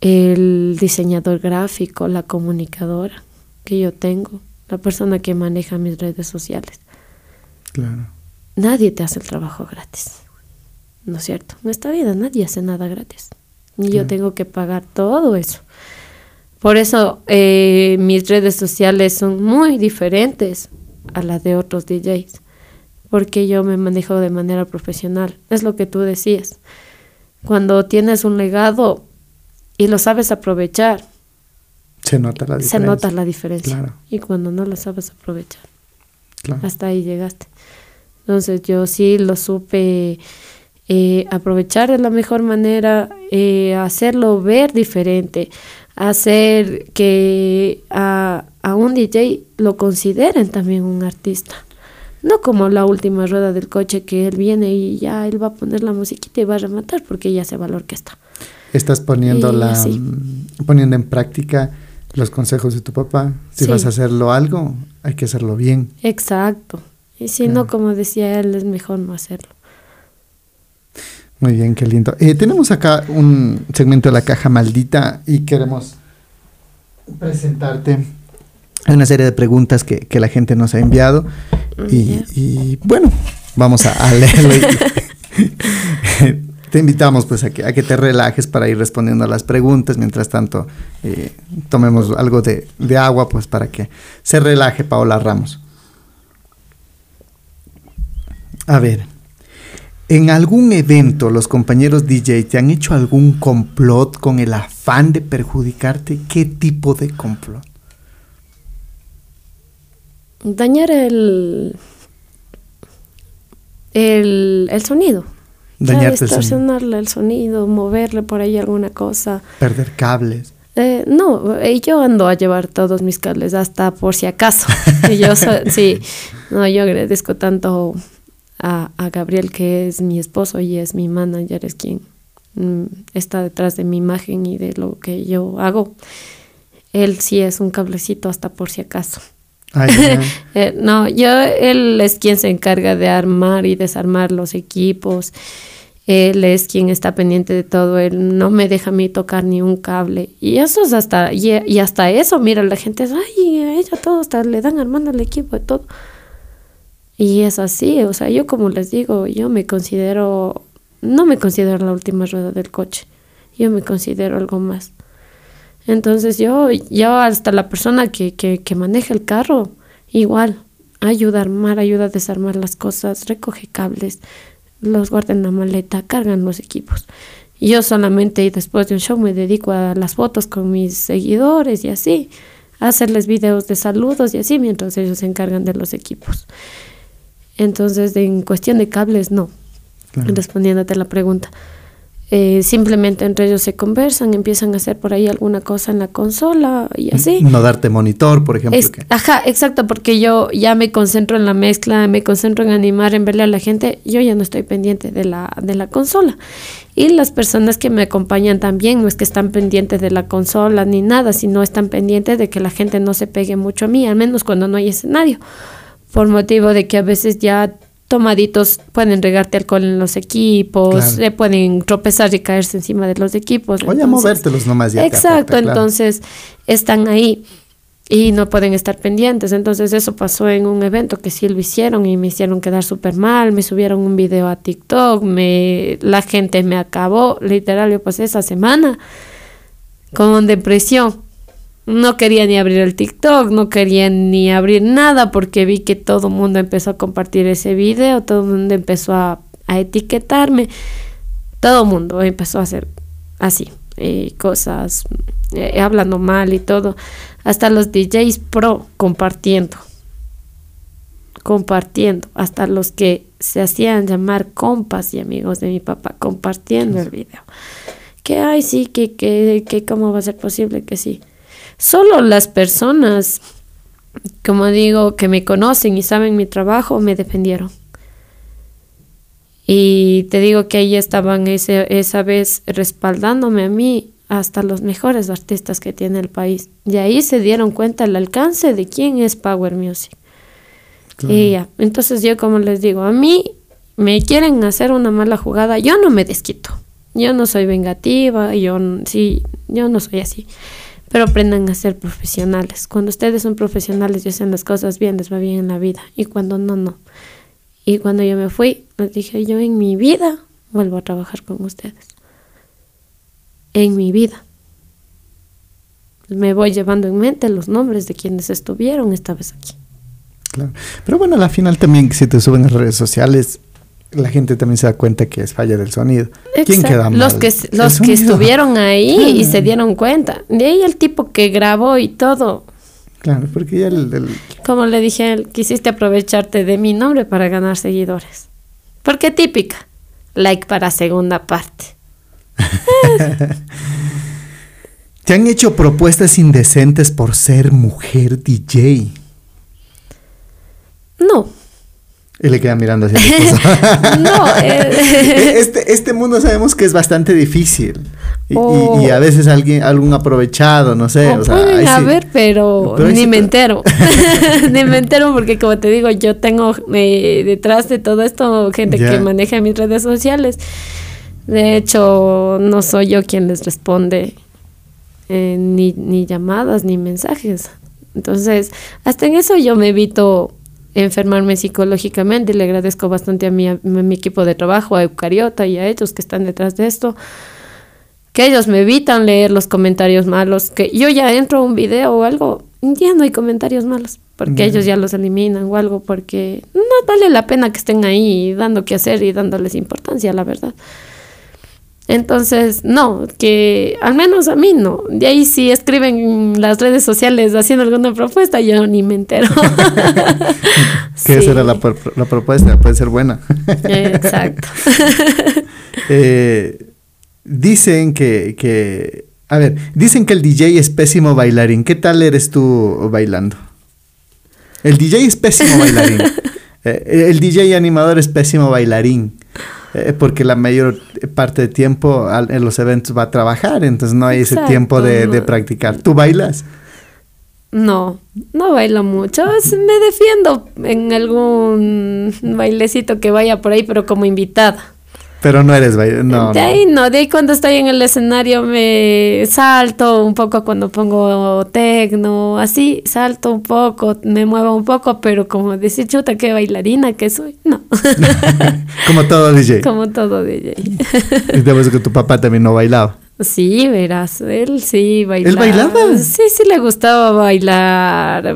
el diseñador gráfico, la comunicadora que yo tengo, la persona que maneja mis redes sociales. Claro. Nadie te hace el trabajo gratis, ¿no es cierto? En esta vida nadie hace nada gratis. Y yo tengo que pagar todo eso. Por eso eh, mis redes sociales son muy diferentes a las de otros DJs, porque yo me manejo de manera profesional. Es lo que tú decías. Cuando tienes un legado y lo sabes aprovechar, se nota la diferencia. Se nota la diferencia. Y cuando no lo sabes aprovechar, hasta ahí llegaste. Entonces yo sí lo supe eh, aprovechar de la mejor manera, eh, hacerlo ver diferente, hacer que a, un DJ lo consideren también un artista. No como la última rueda del coche que él viene y ya él va a poner la musiquita y va a rematar porque ya sé valor que está. Estás poniendo, la, mm, poniendo en práctica los consejos de tu papá. Si vas a hacerlo algo, hay que hacerlo bien. Exacto. Y si no, como decía él, es mejor no hacerlo. Muy bien, qué lindo. Eh, tenemos acá un segmento de la caja maldita y queremos presentarte una serie de preguntas que, la gente nos ha enviado. Y, bueno, vamos a, leerlo. (laughs) te invitamos pues a que, a que te relajes para ir respondiendo a las preguntas. Mientras tanto, eh, tomemos algo de, de agua pues para que se relaje Paola Ramos. A ver. ¿En algún evento los compañeros DJ te han hecho algún complot con el afán de perjudicarte? ¿Qué tipo de complot? Dañar el, el, sonido. Dañar el sonido. el sonido, moverle por ahí alguna cosa. Perder cables. Eh, no, eh, yo ando a llevar todos mis cables, hasta por si acaso. (laughs) yo sí, no, yo agradezco tanto a, a, Gabriel, que es mi esposo y es mi manager, es quien mm, está detrás de mi imagen y de lo que yo hago. Él sí es un cablecito hasta por si acaso. (laughs) Eh, no, yo, él es quien se encarga de armar y desarmar los equipos. Él es quien está pendiente de todo. Él no me deja a mí tocar ni un cable. Y eso es hasta, y, y hasta eso, mira, la gente es, ay, a ella todo, hasta le dan armando el equipo y todo. Y es así, o sea, yo como les digo, yo me considero, no me considero la última rueda del coche, yo me considero algo más. Entonces yo, yo hasta la persona que, que, que maneja el carro, igual, ayuda a armar, ayuda a desarmar las cosas, recoge cables, los guarda en la maleta, cargan los equipos. Yo solamente después de un show me dedico a las fotos con mis seguidores y así. hacerles videos de saludos y así mientras ellos se encargan de los equipos. Entonces, en cuestión de cables, no. Respondiéndote la pregunta. Eh, simplemente entre ellos se conversan, empiezan a hacer por ahí alguna cosa en la consola y así. No darte monitor, por ejemplo. Ajá, exacto, porque yo ya me concentro en la mezcla, me concentro en animar, en verle a la gente, yo ya no estoy pendiente de la, de la consola. Y las personas que me acompañan también no es que están pendientes de la consola ni nada, sino están pendientes de que la gente no se pegue mucho a mí, al menos cuando no hay escenario, por motivo de que a veces ya tomaditos pueden regarte alcohol en los equipos, se pueden tropezar y caerse encima de los equipos. O ya movértelos nomás ya. Exacto, entonces están ahí y no pueden estar pendientes. Entonces eso pasó en un evento que sí lo hicieron y me hicieron quedar súper mal, me subieron un video a TikTok, me, la gente me acabó, literal, yo pasé esa semana con depresión no quería ni abrir el TikTok, no quería ni abrir nada porque vi que todo el mundo empezó a compartir ese video, todo el mundo empezó a, etiquetarme, todo el mundo empezó a hacer así, eh, cosas, eh, hablando mal y todo, hasta los DJs pro compartiendo, compartiendo, hasta los que se hacían llamar compas y amigos de mi papá compartiendo el video. Que, ay, sí, que, que, que, ¿cómo va a ser posible que sí? Solo las personas, como digo, que me conocen y saben mi trabajo, me defendieron. Y te digo que ahí estaban ese, esa vez respaldándome a mí hasta los mejores artistas que tiene el país. Y ahí se dieron cuenta el alcance de quién es Power Music. Y ya, entonces yo como les digo, a mí me quieren hacer una mala jugada, yo no me desquito. Yo no soy vengativa, yo sí, yo no soy así pero aprendan a ser profesionales. Cuando ustedes son profesionales y hacen las cosas bien, les va bien en la vida. Y cuando no, no. Y cuando yo me fui, les dije, yo en mi vida vuelvo a trabajar con ustedes. En mi vida. Me voy llevando en mente los nombres de quienes estuvieron esta vez aquí. Claro. Pero bueno, a la final también, si te suben a redes sociales, la gente también se da cuenta que es falla del sonido. ¿Quién queda mal? Los que, los que estuvieron ahí y se dieron cuenta. De ahí el tipo que grabó y todo. Claro, porque ya el, Como le dije, quisiste aprovecharte de mi nombre para ganar seguidores. Porque típica. Like para segunda parte. (laughs) ¿Te han hecho propuestas indecentes por ser mujer DJ? No. Y le queda mirando hacia (laughs) no, eh. (laughs) este, este mundo sabemos que es bastante difícil. Y, a veces alguien, algún aprovechado, no sé. O, sea, a ver, pero, ni me entero. (laughs) ni me entero porque, como te digo, yo tengo eh, detrás de todo esto gente que maneja mis redes sociales. De hecho, no soy yo quien les responde eh, ni, ni llamadas ni mensajes. Entonces, hasta en eso yo me evito enfermarme psicológicamente y le agradezco bastante a mi, a mi equipo de trabajo, a Eucariota y a ellos que están detrás de esto, que ellos me evitan leer los comentarios malos, que yo ya entro a un video o algo, ya no hay comentarios malos, porque ellos ya los eliminan o algo, porque no vale la pena que estén ahí dando que hacer y dándoles importancia, la verdad. Entonces, no, que al menos a mí no. De ahí si escriben en las redes sociales haciendo alguna propuesta, yo ni me entero. (laughs) que esa era la, propuesta, puede ser buena. Exacto. (laughs) Eh, dicen que, que, a ver, dicen que el DJ es pésimo bailarín. ¿Qué tal eres tú bailando? El DJ es pésimo bailarín. (laughs) Eh, el DJ animador es pésimo bailarín. Eh, porque la mayor parte del tiempo en los eventos va a trabajar, entonces no hay ese tiempo de, de, practicar. ¿Tú bailas? No, no bailo mucho. Me defiendo en algún bailecito que vaya por ahí, pero como invitada. Pero no eres no. De ahí no, de ahí cuando estoy en el escenario me salto un poco cuando pongo tecno, así, salto un poco, me muevo un poco, pero como decir chuta qué bailarina que soy, no. (laughs) como todo DJ. Como todo DJ. y que tu papá también no bailaba. Sí, verás, él sí bailaba. ¿Él bailaba? Sí, sí le gustaba bailar. A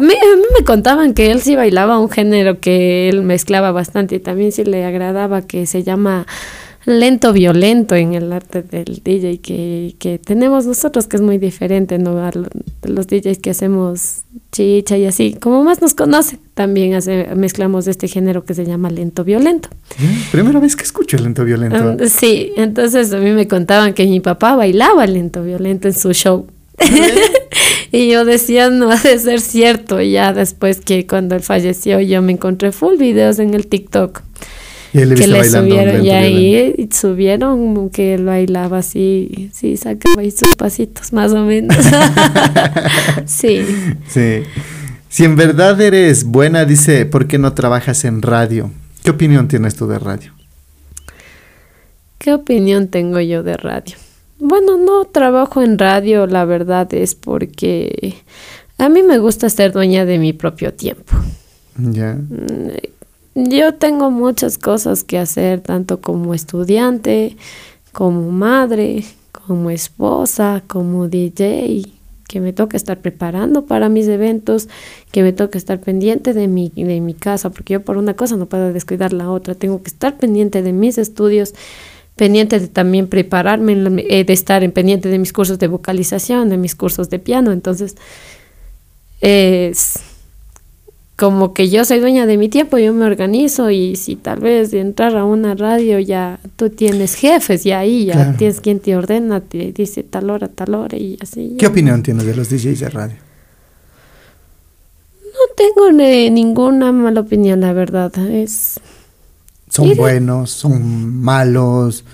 mí, a mí me contaban que él sí bailaba un género que él mezclaba bastante y también sí le agradaba que se llama lento violento en el arte del DJ que, que tenemos nosotros, que es muy diferente ¿no? a los DJs que hacemos chicha y así. Como más nos conoce, también hace, mezclamos este género que se llama lento violento. ¿Eh? Primera vez que escucho el lento violento. Um, sí, entonces a mí me contaban que mi papá bailaba lento violento en su show. (laughs) y yo decía, no ha de ser cierto. Y ya después que cuando él falleció, yo me encontré full videos en el TikTok y ahí le que le subieron y ahí subieron que él bailaba así, sí, sacaba ahí sus pasitos más o menos. (laughs) sí. Sí. Si en verdad eres buena, dice, ¿por qué no trabajas en radio? ¿Qué opinión tienes tú de radio? ¿Qué opinión tengo yo de radio? Bueno, no trabajo en radio, la verdad es porque a mí me gusta ser dueña de mi propio tiempo. Ya. Yo tengo muchas cosas que hacer, tanto como estudiante, como madre, como esposa, como DJ, que me toca estar preparando para mis eventos, que me toca estar pendiente de mi, de mi casa, porque yo por una cosa no puedo descuidar la otra, tengo que estar pendiente de mis estudios, pendiente de también prepararme, eh, de estar en pendiente de mis cursos de vocalización, de mis cursos de piano, entonces es como que yo soy dueña de mi tiempo, yo me organizo y si tal vez de entrar a una radio ya tú tienes jefes y ahí ya Claro. tienes quien te ordena, te dice tal hora, tal hora y así. ¿Qué opinión tienes de los DJs de radio? No tengo ni- ninguna mala opinión, la verdad. Es ¿Son buenos? ¿Son malos?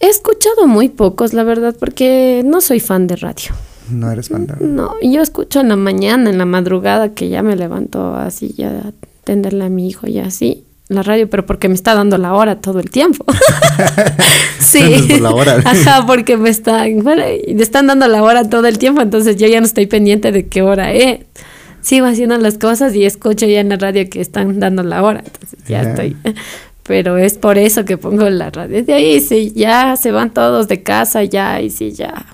he escuchado muy pocos, la verdad, porque no soy fan de radio. No eres fan de No, yo escucho en la mañana, en la madrugada, que ya me levanto así, ya a atenderle a mi hijo y así, la radio, pero porque me está dando la hora todo el tiempo. (laughs) sí. Por la hora. Ajá, porque me están, bueno, me están dando la hora todo el tiempo, entonces yo ya no estoy pendiente de qué hora es. Sigo haciendo las cosas y escucho ya en la radio que están dando la hora, entonces ya Ya. estoy. (laughs) Pero es por eso que pongo la radio. De ahí, sí, ya se van todos de casa, ya, y sí, ya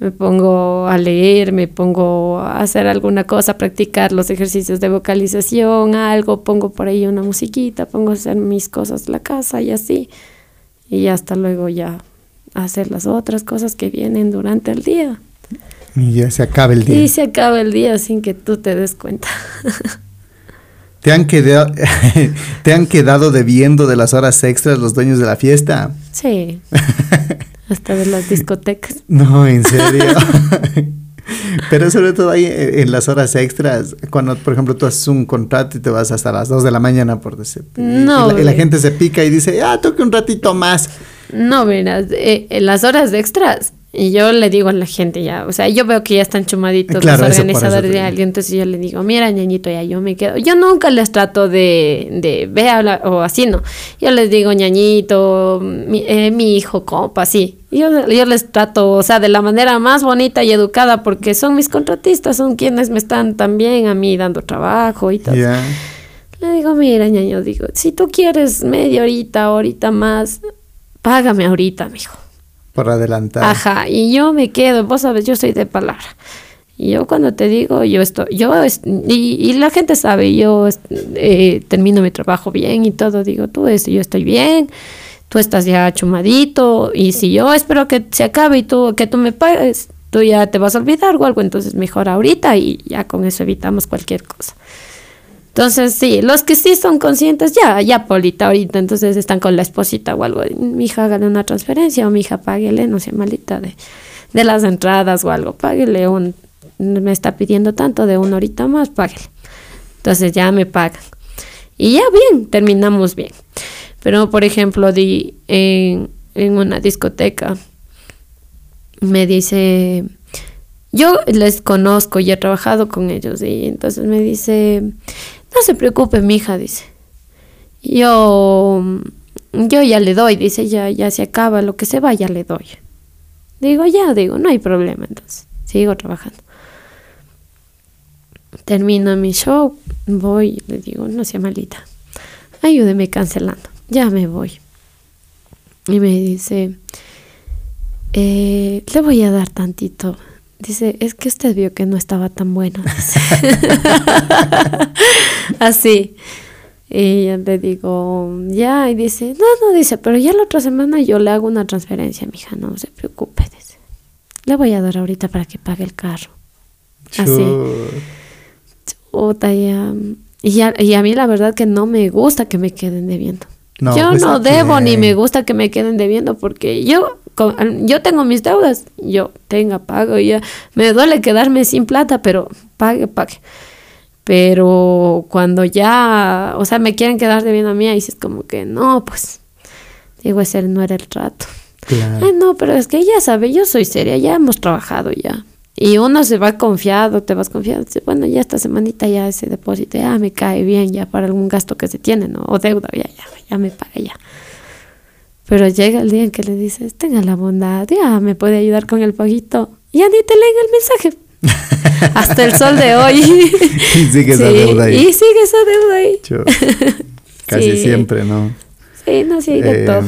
me pongo a leer, me pongo a hacer alguna cosa, a practicar los ejercicios de vocalización, algo, pongo por ahí una musiquita, pongo a hacer mis cosas de la casa y así. Y hasta luego ya hacer las otras cosas que vienen durante el día. Y ya se acaba el día. Y se acaba el día sin que tú te des cuenta. (laughs) ¿Te han, quedado, (laughs) ¿Te han quedado debiendo de las horas extras los dueños de la fiesta? sí, (laughs) hasta de las discotecas. (laughs) No, en serio. (laughs) Pero sobre todo ahí eh, en las horas extras, cuando por ejemplo tú haces un contrato y te vas hasta las 2 de la mañana por decir. No, Y la, y la güey. gente se pica y dice, ah, toque un ratito más. No, verás, eh, en las horas extras, y yo le digo a la gente ya, o sea, yo veo que ya están chumaditos Claro, los organizadores de alguien, entonces yo le digo, mira, ñañito, ya yo me quedo. Yo nunca les trato de, de ve, habla, o así, no. Yo les digo, ñañito, mi, eh, mi hijo, compa, así. Yo, yo les trato, o sea, de la manera más bonita y educada, porque son mis contratistas, son quienes me están también a mí dando trabajo y todo. Le digo, mira, ñaño, digo, si tú quieres media horita, horita más, págame ahorita, mijo. Por adelantar. Ajá, y yo me quedo, vos sabes, yo soy de palabra. Y yo cuando te digo, yo estoy, yo, es- y, y la gente sabe, yo eh, termino mi trabajo bien y todo, digo, tú es, yo estoy bien, tú estás ya chumadito, y si yo espero que se acabe y tú, que tú me pagues, tú ya te vas a olvidar o algo, entonces mejor ahorita y ya con eso evitamos cualquier cosa. Entonces, sí, los que sí son conscientes, ya, ya, Polita, ahorita, entonces están con la esposita o algo. Mi hija hágale una transferencia o mi hija páguele, no sea malita, de, de las entradas o algo, páguele un, me está pidiendo tanto de una horita más, páguele. Entonces ya me pagan. Y ya bien, terminamos bien. Pero, por ejemplo, di en, en una discoteca, me dice, yo les conozco y he trabajado con ellos y entonces me dice, no se preocupe, mi hija, dice. Yo, yo ya le doy, dice, ya, ya se acaba, lo que se va, ya le doy. Digo, ya, digo, no hay problema, entonces, sigo trabajando. Termino mi show, voy, le digo, no sea malita, ayúdeme cancelando, ya me voy. Y me dice, eh, le voy a dar tantito. Dice, es que usted vio que no estaba tan bueno. (laughs) Así. Y yo le digo, ya, y dice, no, no, dice, pero ya la otra semana yo le hago una transferencia, mija, no se preocupe, dice. Le voy a dar ahorita para que pague el carro. Así. Chuta, ya. Y, ya- y a mí la verdad que no me gusta que me queden debiendo. No, yo pues, no ¿a debo ni me gusta que me queden debiendo porque yo yo tengo mis deudas, yo tenga pago ya me duele quedarme sin plata, pero pague, pague. Pero cuando ya, o sea, me quieren quedar debiendo a mí, ahí es como que no, pues digo, ese no era el trato. Claro. Ay, no, pero es que ya sabe, yo soy seria, ya hemos trabajado ya. Y uno se va confiado, te vas confiado. dice, Bueno, ya esta semanita ya ese depósito, ya me cae bien, ya para algún gasto que se tiene, ¿no? O deuda, ya, ya, ya me paga ya. Pero llega el día en que le dices, tenga la bondad, ya me puede ayudar con el paguito. Ya ni te leen el mensaje. (laughs) Hasta el sol de hoy. Y sigue esa Sí, deuda ahí. Y sigue esa deuda ahí. (laughs) Casi Sí. siempre, ¿no? Sí, no sigue Eh, todo.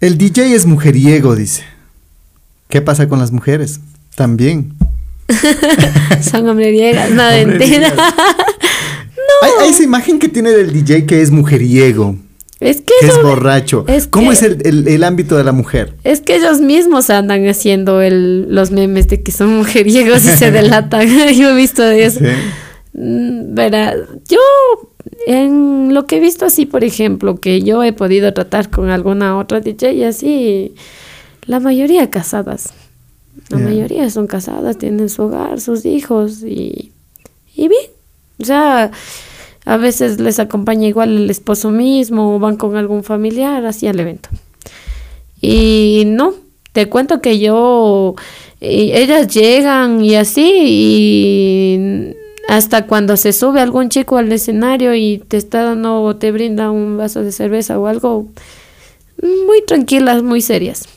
El DJ es mujeriego, dice. ¿Qué pasa con las mujeres? También. (laughs) Son hombrerías, no mentira. Hay, hay esa imagen que tiene del DJ que es mujeriego, Es que, que es borracho. es ¿Cómo que- es el, el- el ámbito de la mujer? Es que ellos mismos andan haciendo el, los memes de que son (laughs) mujeriegos y se delatan. (laughs) Yo he visto de eso. Sí. Mm, Verá, yo en lo que he visto así, por ejemplo, que yo he podido tratar con alguna otra DJ y así, la mayoría casadas. La mayoría son casadas, tienen su hogar, sus hijos y, y bien. O sea, a veces les acompaña igual el esposo mismo o van con algún familiar así al evento. Y no, te cuento que yo, y ellas llegan y así, y hasta cuando se sube algún chico al escenario y te está dando o te brinda un vaso de cerveza o algo, muy tranquilas, muy serias.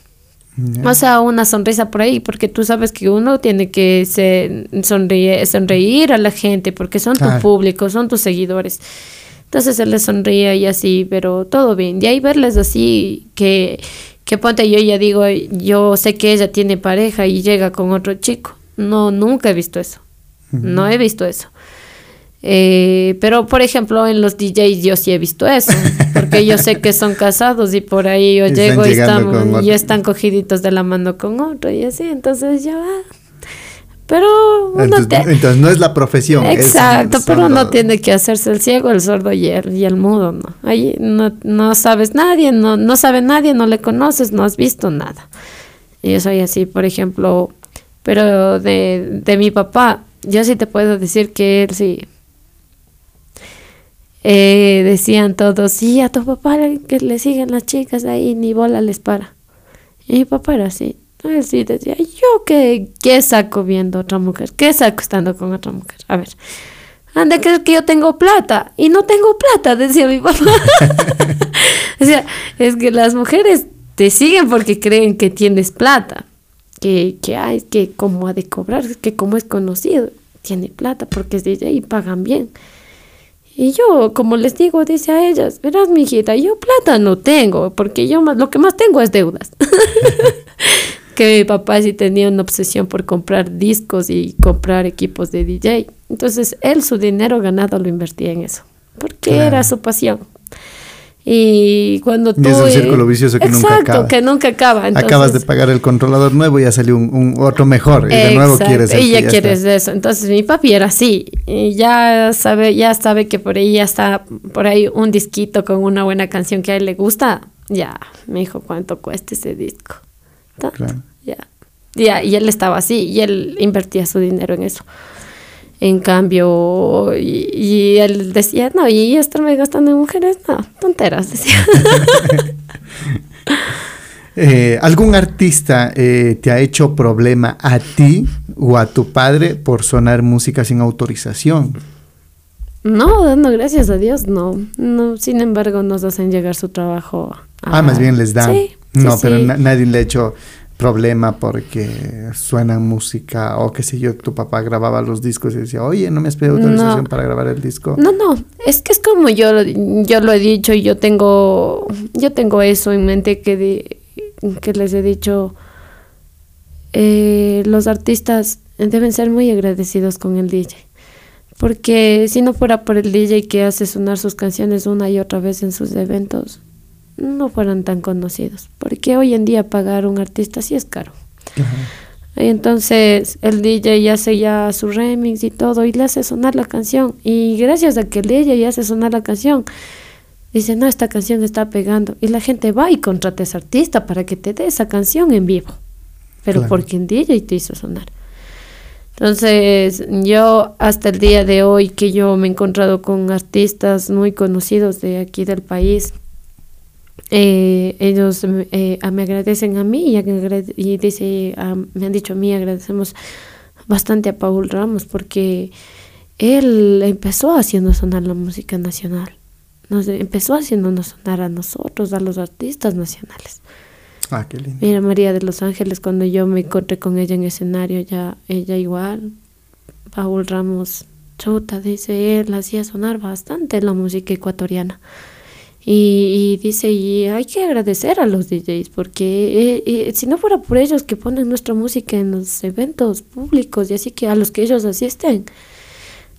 O sea, una sonrisa por ahí, porque tú sabes que uno tiene que se, sonreír, sonreír a la gente, porque son Claro. tu público, son tus seguidores. Entonces él les sonríe y así, pero todo bien. Y ahí verles así, que, que ponte yo ya digo, yo sé que ella tiene pareja y llega con otro chico. No, nunca he visto eso. No he visto eso. Eh, pero, por ejemplo, en los DJs yo sí he visto eso, (laughs) porque yo sé que son casados y por ahí yo Están llego y, con y están cogiditos de la mano con otro y así, entonces yo... ah. Pero uno Entonces, te- entonces no es la profesión. es- Exacto, pero uno tiene que hacerse el ciego, el sordo y el, y el mudo, ¿no? Ahí no, no sabes nadie, no, no sabe nadie, no le conoces, no has visto nada. Y yo soy así, por ejemplo, pero de, de mi papá, yo sí te puedo decir que él sí. Eh, decían todos, sí, a tu papá que le siguen las chicas ahí, ni bola les para. Y mi papá era así. Él sí decía, yo qué, qué saco viendo otra mujer, qué saco estando con otra mujer. A ver, han de creer que yo tengo plata y no tengo plata, decía mi papá. (laughs) (laughs) o sea, es que las mujeres te siguen porque creen que tienes plata, que, que hay, que como ha de cobrar, que como es conocido, tiene plata porque es DJ y pagan bien. Y yo, como les digo, dice a ellas, verás, mi hijita, yo plata no tengo, porque yo más, lo que más tengo es deudas. (laughs) que mi papá sí tenía una obsesión por comprar discos y comprar equipos de DJ. Entonces, él su dinero ganado lo invertía en eso, porque Claro. era su pasión. Y cuando tú... Y es un círculo vicioso que nunca exacto, acaba. que nunca acaba. Acabas de pagar el controlador nuevo y ya salió un, un otro mejor. Y de nuevo quieres el y ya está. quieres eso. Entonces mi papi era así. Y ya sabe, ya sabe que por ahí ya está por ahí un disquito con una buena canción que a él le gusta. Ya, me dijo cuánto cuesta ese disco. Tanto, Claro. Ya. Ya, y él estaba así, y él invertía su dinero en eso. En cambio, y, y él decía, no, y estarme gastando en mujeres, no, tonteras, decía. (laughs) Eh, ¿Algún artista eh, te ha hecho problema a ti o a tu padre por sonar música sin autorización? No, dando gracias a Dios, no. no. Sin embargo, nos hacen llegar su trabajo. a- Ah, más bien les dan. Sí, no, sí, pero na- nadie le ha hecho problema porque suena música o qué sé yo, tu papá grababa los discos y decía, oye, no me has pedido autorización No. para grabar el disco. No, no, es que es como yo, lo- yo lo he dicho y yo tengo, yo tengo eso en mente que, de- que les he dicho, eh, los artistas deben ser muy agradecidos con el DJ. Porque si no fuera por el DJ que hace sonar sus canciones una y otra vez en sus eventos, no fueran tan conocidos. Porque hoy en día pagar un artista sí es caro. Entonces el DJ hace ya su remix y todo y le hace sonar la canción. Y gracias a que el DJ hace sonar la canción, dice, no, esta canción está pegando. Y la gente va y contrata a ese artista para que te dé esa canción en vivo. Pero porque el DJ te hizo sonar. Entonces, yo hasta el día de hoy que yo me he encontrado con artistas muy conocidos de aquí del país, eh, ellos eh, me agradecen a mí y, dice, me han dicho a mí, agradecemos bastante a Paul Ramos porque él empezó haciendo sonar la música nacional, nos empezó haciéndonos sonar a nosotros, a los artistas nacionales. Ah, qué lindo. Mira, María de los Ángeles, cuando yo me encontré con ella en escenario, ya ella igual, Paul Ramos, chuta, dice, él hacía sonar bastante la música ecuatoriana. Y, dice, y hay que agradecer a los DJs, porque eh, eh, si no fuera por ellos que ponen nuestra música en los eventos públicos y así que a los que ellos asisten,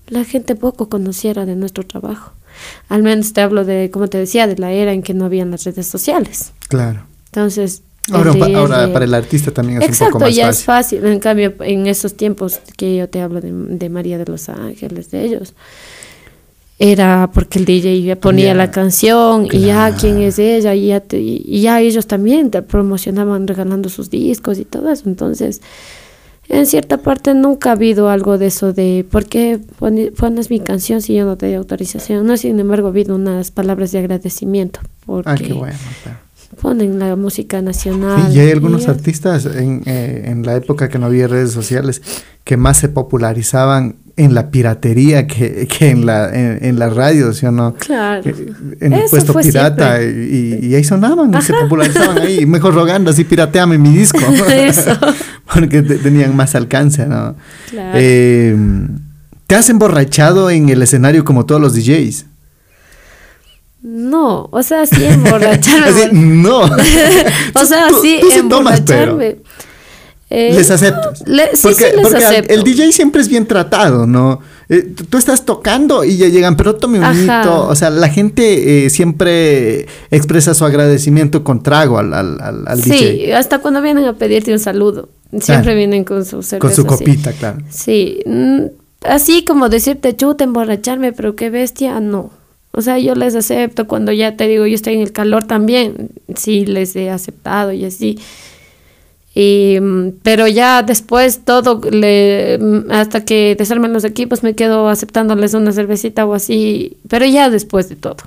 la gente poco conociera de nuestro trabajo. Al menos te hablo de, como te decía, de la era en que no habían las redes sociales. Claro. Entonces... Ahora, ahora para el artista también es un poco más ya es fácil. En cambio, en esos tiempos que yo te hablo de, María de los Ángeles, de ellos, era porque el DJ ponía la canción y ya quién es ella y ya, y ya ellos también te promocionaban regalando sus discos y todo eso. Entonces, en cierta parte nunca ha habido algo de eso de ¿por qué pones mi canción si yo no te doy autorización? No, sin embargo, ha habido unas palabras de agradecimiento. Porque ah, qué bueno ponen la música nacional. y hay algunos artistas en, eh, en, la época que no había redes sociales que más se popularizaban en la piratería que, que en la en, la radio, ¿sí o no? Claro. En el puesto pirata y, y, ahí sonaban y se popularizaban ahí, mejor rogando así pirateame mi disco. (laughs) Eso. (laughs) Porque tenían más alcance, ¿no? Claro. Eh, ¿Te has emborrachado en el escenario como todos los DJs? No, o sea, sí emborracharme. (laughs) no. o sea, sí emborracharme. Eh, les acepto. sí, porque, sí les acepto. el DJ siempre es bien tratado, ¿no? Eh, tú estás tocando y ya llegan, pero tome un hito. O sea, la gente eh, siempre expresa su agradecimiento con trago al, al, al, DJ. Sí, hasta cuando vienen a pedirte un saludo. Siempre vienen con su cerveza. Con su copita, claro. Sí. Mm, así como decirte, chuta, emborracharme, pero qué bestia, no. O sea, yo les acepto cuando ya te digo, yo estoy en el calor también, sí les he aceptado y así. Y, mm, pero ya después todo, le, mm, hasta que desarmen los equipos, me quedo aceptándoles una cervecita o así, pero ya después de todo,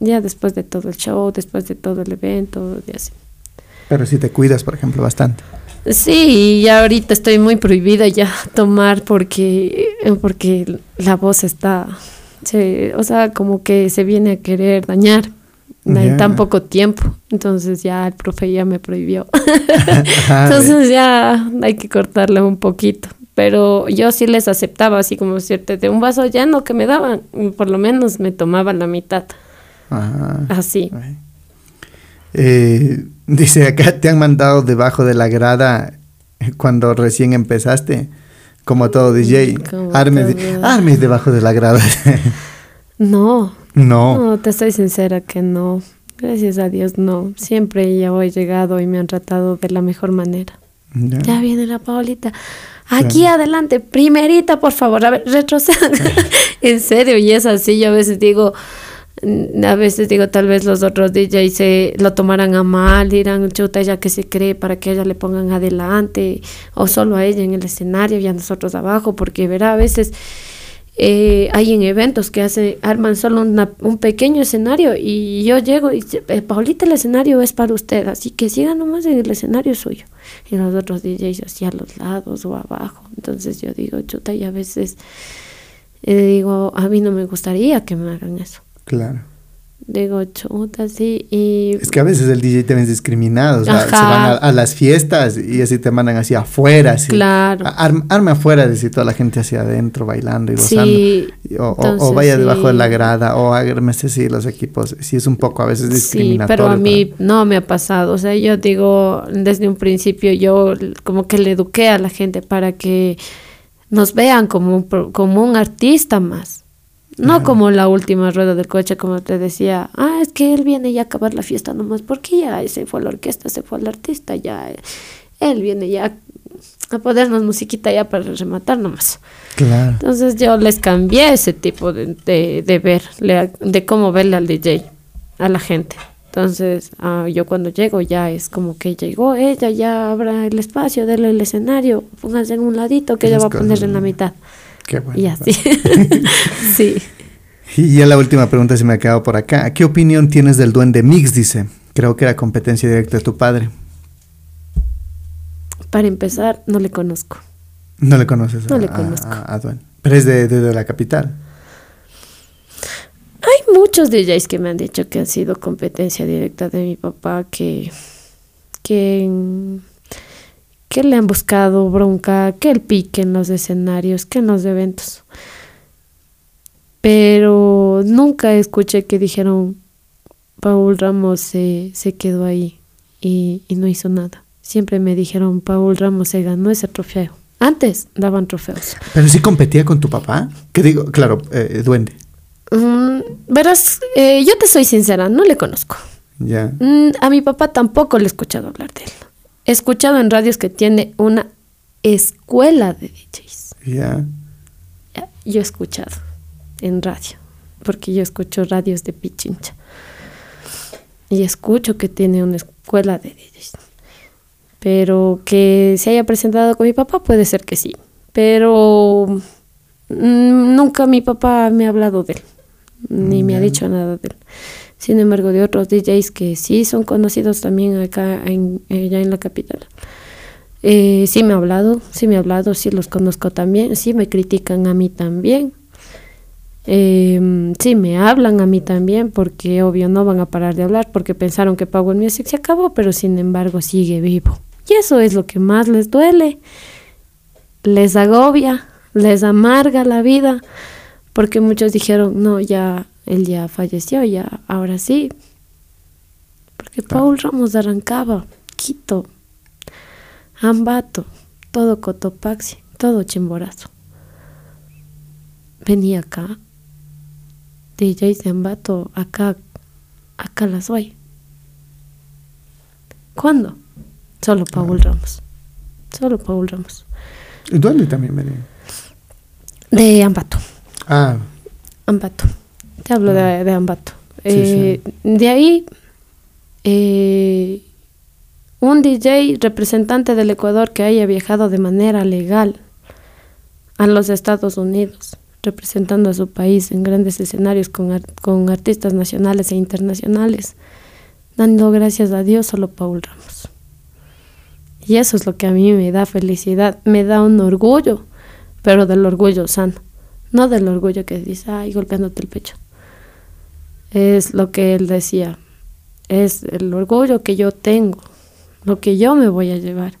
ya después de todo el show, después de todo el evento y así. Pero si te cuidas, por ejemplo, bastante. Sí, y ahorita estoy muy prohibida ya (laughs) tomar porque, porque la voz está o sea, como que se viene a querer dañar en tan poco tiempo. Entonces ya el profe ya me prohibió. (laughs) (laughs) Entonces ya hay que cortarle un poquito. Pero yo sí les aceptaba, así como cierto, de un vaso lleno que me daban, por lo menos me tomaba la mitad. Así. Eh, dice acá, te han mandado debajo de la grada cuando recién empezaste como todo DJ. Armes, armes debajo de la grada. no. No. No, te estoy sincera que no. Gracias a Dios, no. Siempre ya he llegado y me han tratado de la mejor manera. Ya, viene la Paulita. Aquí adelante, primerita, por favor. A ver, retrocedan. (laughs) en serio, y es así. Yo a veces digo, a veces digo, tal vez los otros DJs se lo tomarán a mal, dirán, chuta, ella que se cree para que ella le pongan adelante, o solo a ella en el escenario y a nosotros abajo, porque verá, a veces eh, hay en eventos que hace, arman solo un pequeño escenario y yo llego y eh, Paulita, el escenario es para usted, así que siga nomás en el escenario suyo. Y los otros DJs así a los lados o abajo. Entonces yo digo, chuta, y a veces eh, digo, a mí no me gustaría que me hagan eso. Claro. Digo, chuta, sí. Y... Es que a veces el DJ te ven discriminado. O sea, se van a, las fiestas y así te mandan hacia afuera. Así, claro. arme afuera, decir toda la gente hacia adentro bailando y gozando. Sí, o, vaya debajo de la grada o ármese así los equipos. Sí, es un poco a veces discriminatorio. Sí, pero a mí no me ha pasado. O sea, yo digo, desde un principio yo como que le eduqué a la gente para que nos vean como un, como un artista más. No como la última rueda del coche, como te decía, ah, es que él viene ya a acabar la fiesta nomás, porque ya se fue a la orquesta, se fue al artista, ya eh, él viene ya a ponernos musiquita ya para rematar nomás. Claro. Entonces yo les cambié ese tipo de, de, de ver, de cómo verle al DJ, a la gente. Entonces ah, yo cuando llego ya es como que llegó ella, ya abra el espacio, denle el escenario, pónganse en un ladito que ella va a poner en la mitad. Qué bueno. Y así. (laughs) sí. Y ya la última pregunta se me ha quedado por acá. ¿Qué opinión tienes del duende mix? Dice. Creo que era competencia directa de tu padre. Para empezar, no le conozco. No le conoces No a, le conozco. a- a Duende. Pero es de, de- de la capital. Hay muchos DJs que me han dicho que han sido competencia directa de mi papá, que, que, que le han buscado bronca, que el pique en los escenarios, que en los eventos. Pero nunca escuché que dijeron, Paul Ramos se, se quedó ahí y, y no hizo nada. Siempre me dijeron, Paul Ramos se ganó ese trofeo. Antes daban trofeos. Pero sí competía con tu papá. ¿Qué digo? Claro, eh, duende. Mm, verás, eh, yo te soy sincera, no le conozco. Ya. Mm, a mi papá tampoco le he escuchado hablar de él. He escuchado en radios que tiene una escuela de DJs. Ya. Yo he escuchado en radio, porque yo escucho radios de Pichincha. Y escucho que tiene una escuela de DJs. Pero que se haya presentado con mi papá, puede ser que sí. Pero mm, nunca mi papá me ha hablado de él, ni me ha dicho nada de él. Sin embargo, de otros DJs que sí son conocidos también acá en, allá en la capital. Eh, sí me ha hablado, sí me ha hablado, sí los conozco también, sí me critican a mí también. Eh, sí me hablan a mí también porque obvio no van a parar de hablar porque pensaron que Power Music se acabó, pero sin embargo sigue vivo. Y eso es lo que más les duele, les agobia, les amarga la vida, porque muchos dijeron, no, ya, él ya falleció, ya, ahora sí. Porque Paul Ramos arrancaba, Quito, Ambato, todo Cotopaxi, todo Chimborazo. Venía acá, DJs de Ambato, acá, acá las voy. ¿Cuándo? Solo Paul Ramos. Solo Paul Ramos. Y duende también venía. De Ambato. Ah, Ambato. Te hablo de, de Ambato. Sí, Eh, De ahí, eh, un DJ representante del Ecuador que haya viajado de manera legal a los Estados Unidos, representando a su país en grandes escenarios con, con artistas nacionales e internacionales, dando gracias a Dios solo Paul Ramos. Y eso es lo que a mí me da felicidad, me da un orgullo, pero del orgullo sano, no del orgullo que dice, ay, golpeándote el pecho. Es lo que él decía, es el orgullo que yo tengo, lo que yo me voy a llevar,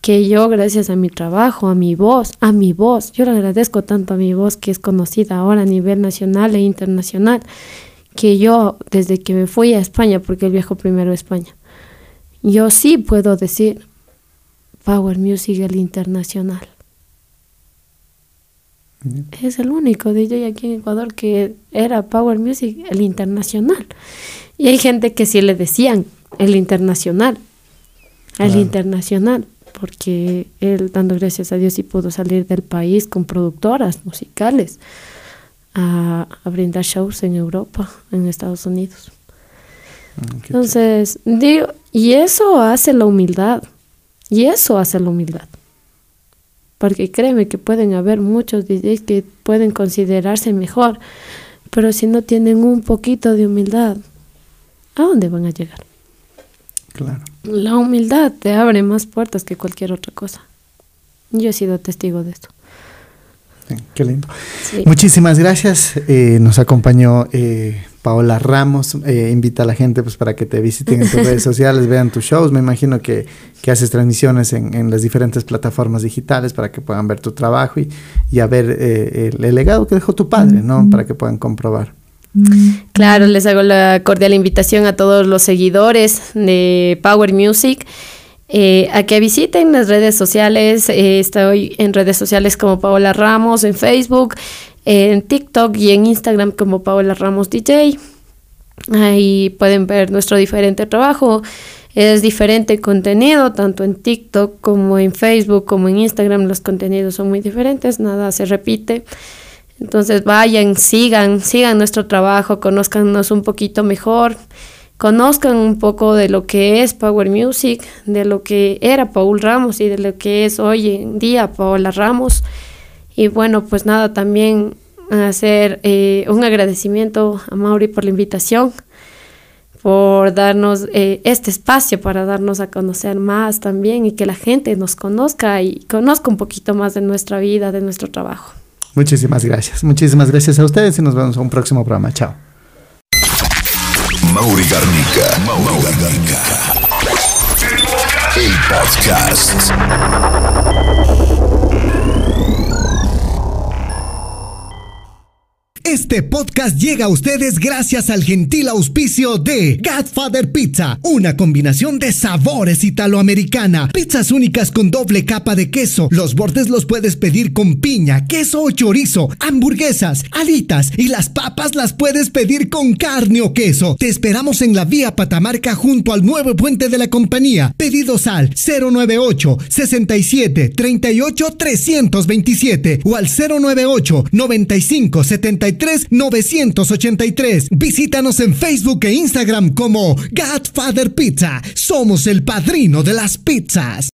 que yo gracias a mi trabajo, a mi voz, a mi voz, yo le agradezco tanto a mi voz que es conocida ahora a nivel nacional e internacional, que yo desde que me fui a España, porque él viajó primero a España, yo sí puedo decir Power Music el internacional. Es el único DJ aquí en Ecuador que era Power Music el internacional. Y hay gente que sí le decían el internacional, el internacional, porque él, dando gracias a Dios, sí pudo salir del país con productoras musicales a, a brindar shows en Europa, en Estados Unidos. qué Entonces, digo, y eso hace la humildad. Y eso hace la humildad. Porque créeme que pueden haber muchos DJs que pueden considerarse mejor, pero si no tienen un poquito de humildad, ¿a dónde van a llegar? Claro. La humildad te abre más puertas que cualquier otra cosa. Yo he sido testigo de esto. Sí, qué lindo. Sí. Muchísimas gracias. Eh, nos acompañó eh, Paola Ramos. Eh, invita a la gente pues, para que te visiten en tus redes (laughs) sociales, vean tus shows. Me imagino que, que haces transmisiones en, en las diferentes plataformas digitales para que puedan ver tu trabajo y, y a ver eh, el, el legado que dejó tu padre, ¿no? Para que puedan comprobar. Claro, les hago la cordial invitación a todos los seguidores de Power Music eh, a que visiten las redes sociales. Eh, estoy en redes sociales como Paola Ramos, en Facebook, en TikTok y en Instagram como Paola Ramos DJ. Ahí pueden ver nuestro diferente trabajo. Es diferente contenido, tanto en TikTok como en Facebook, como en Instagram. Los contenidos son muy diferentes, nada se repite. Entonces vayan, sigan, sigan nuestro trabajo, conozcanos un poquito mejor, conozcan un poco de lo que es Power Music, de lo que era Paul Ramos y de lo que es hoy en día Paola Ramos. Y bueno, pues nada, también hacer eh, un agradecimiento a Mauri por la invitación por darnos eh, este espacio para darnos a conocer más también y que la gente nos conozca y conozca un poquito más de nuestra vida, de nuestro trabajo. Muchísimas gracias. Muchísimas gracias a ustedes y nos vemos en un próximo programa. Chao. Mauri Garnica. Mauri Garnica. El podcast. Este podcast llega a ustedes gracias al gentil auspicio de Godfather Pizza, una combinación de sabores italoamericana, pizzas únicas con doble capa de queso. Los bordes los puedes pedir con piña, queso o chorizo, hamburguesas, alitas y las papas las puedes pedir con carne o queso. Te esperamos en la vía Patamarca junto al nuevo puente de la compañía. Pedidos al 098 67 38 327 o al 098 95 73 983. Visítanos en Facebook e Instagram como Godfather Pizza. Somos el padrino de las pizzas.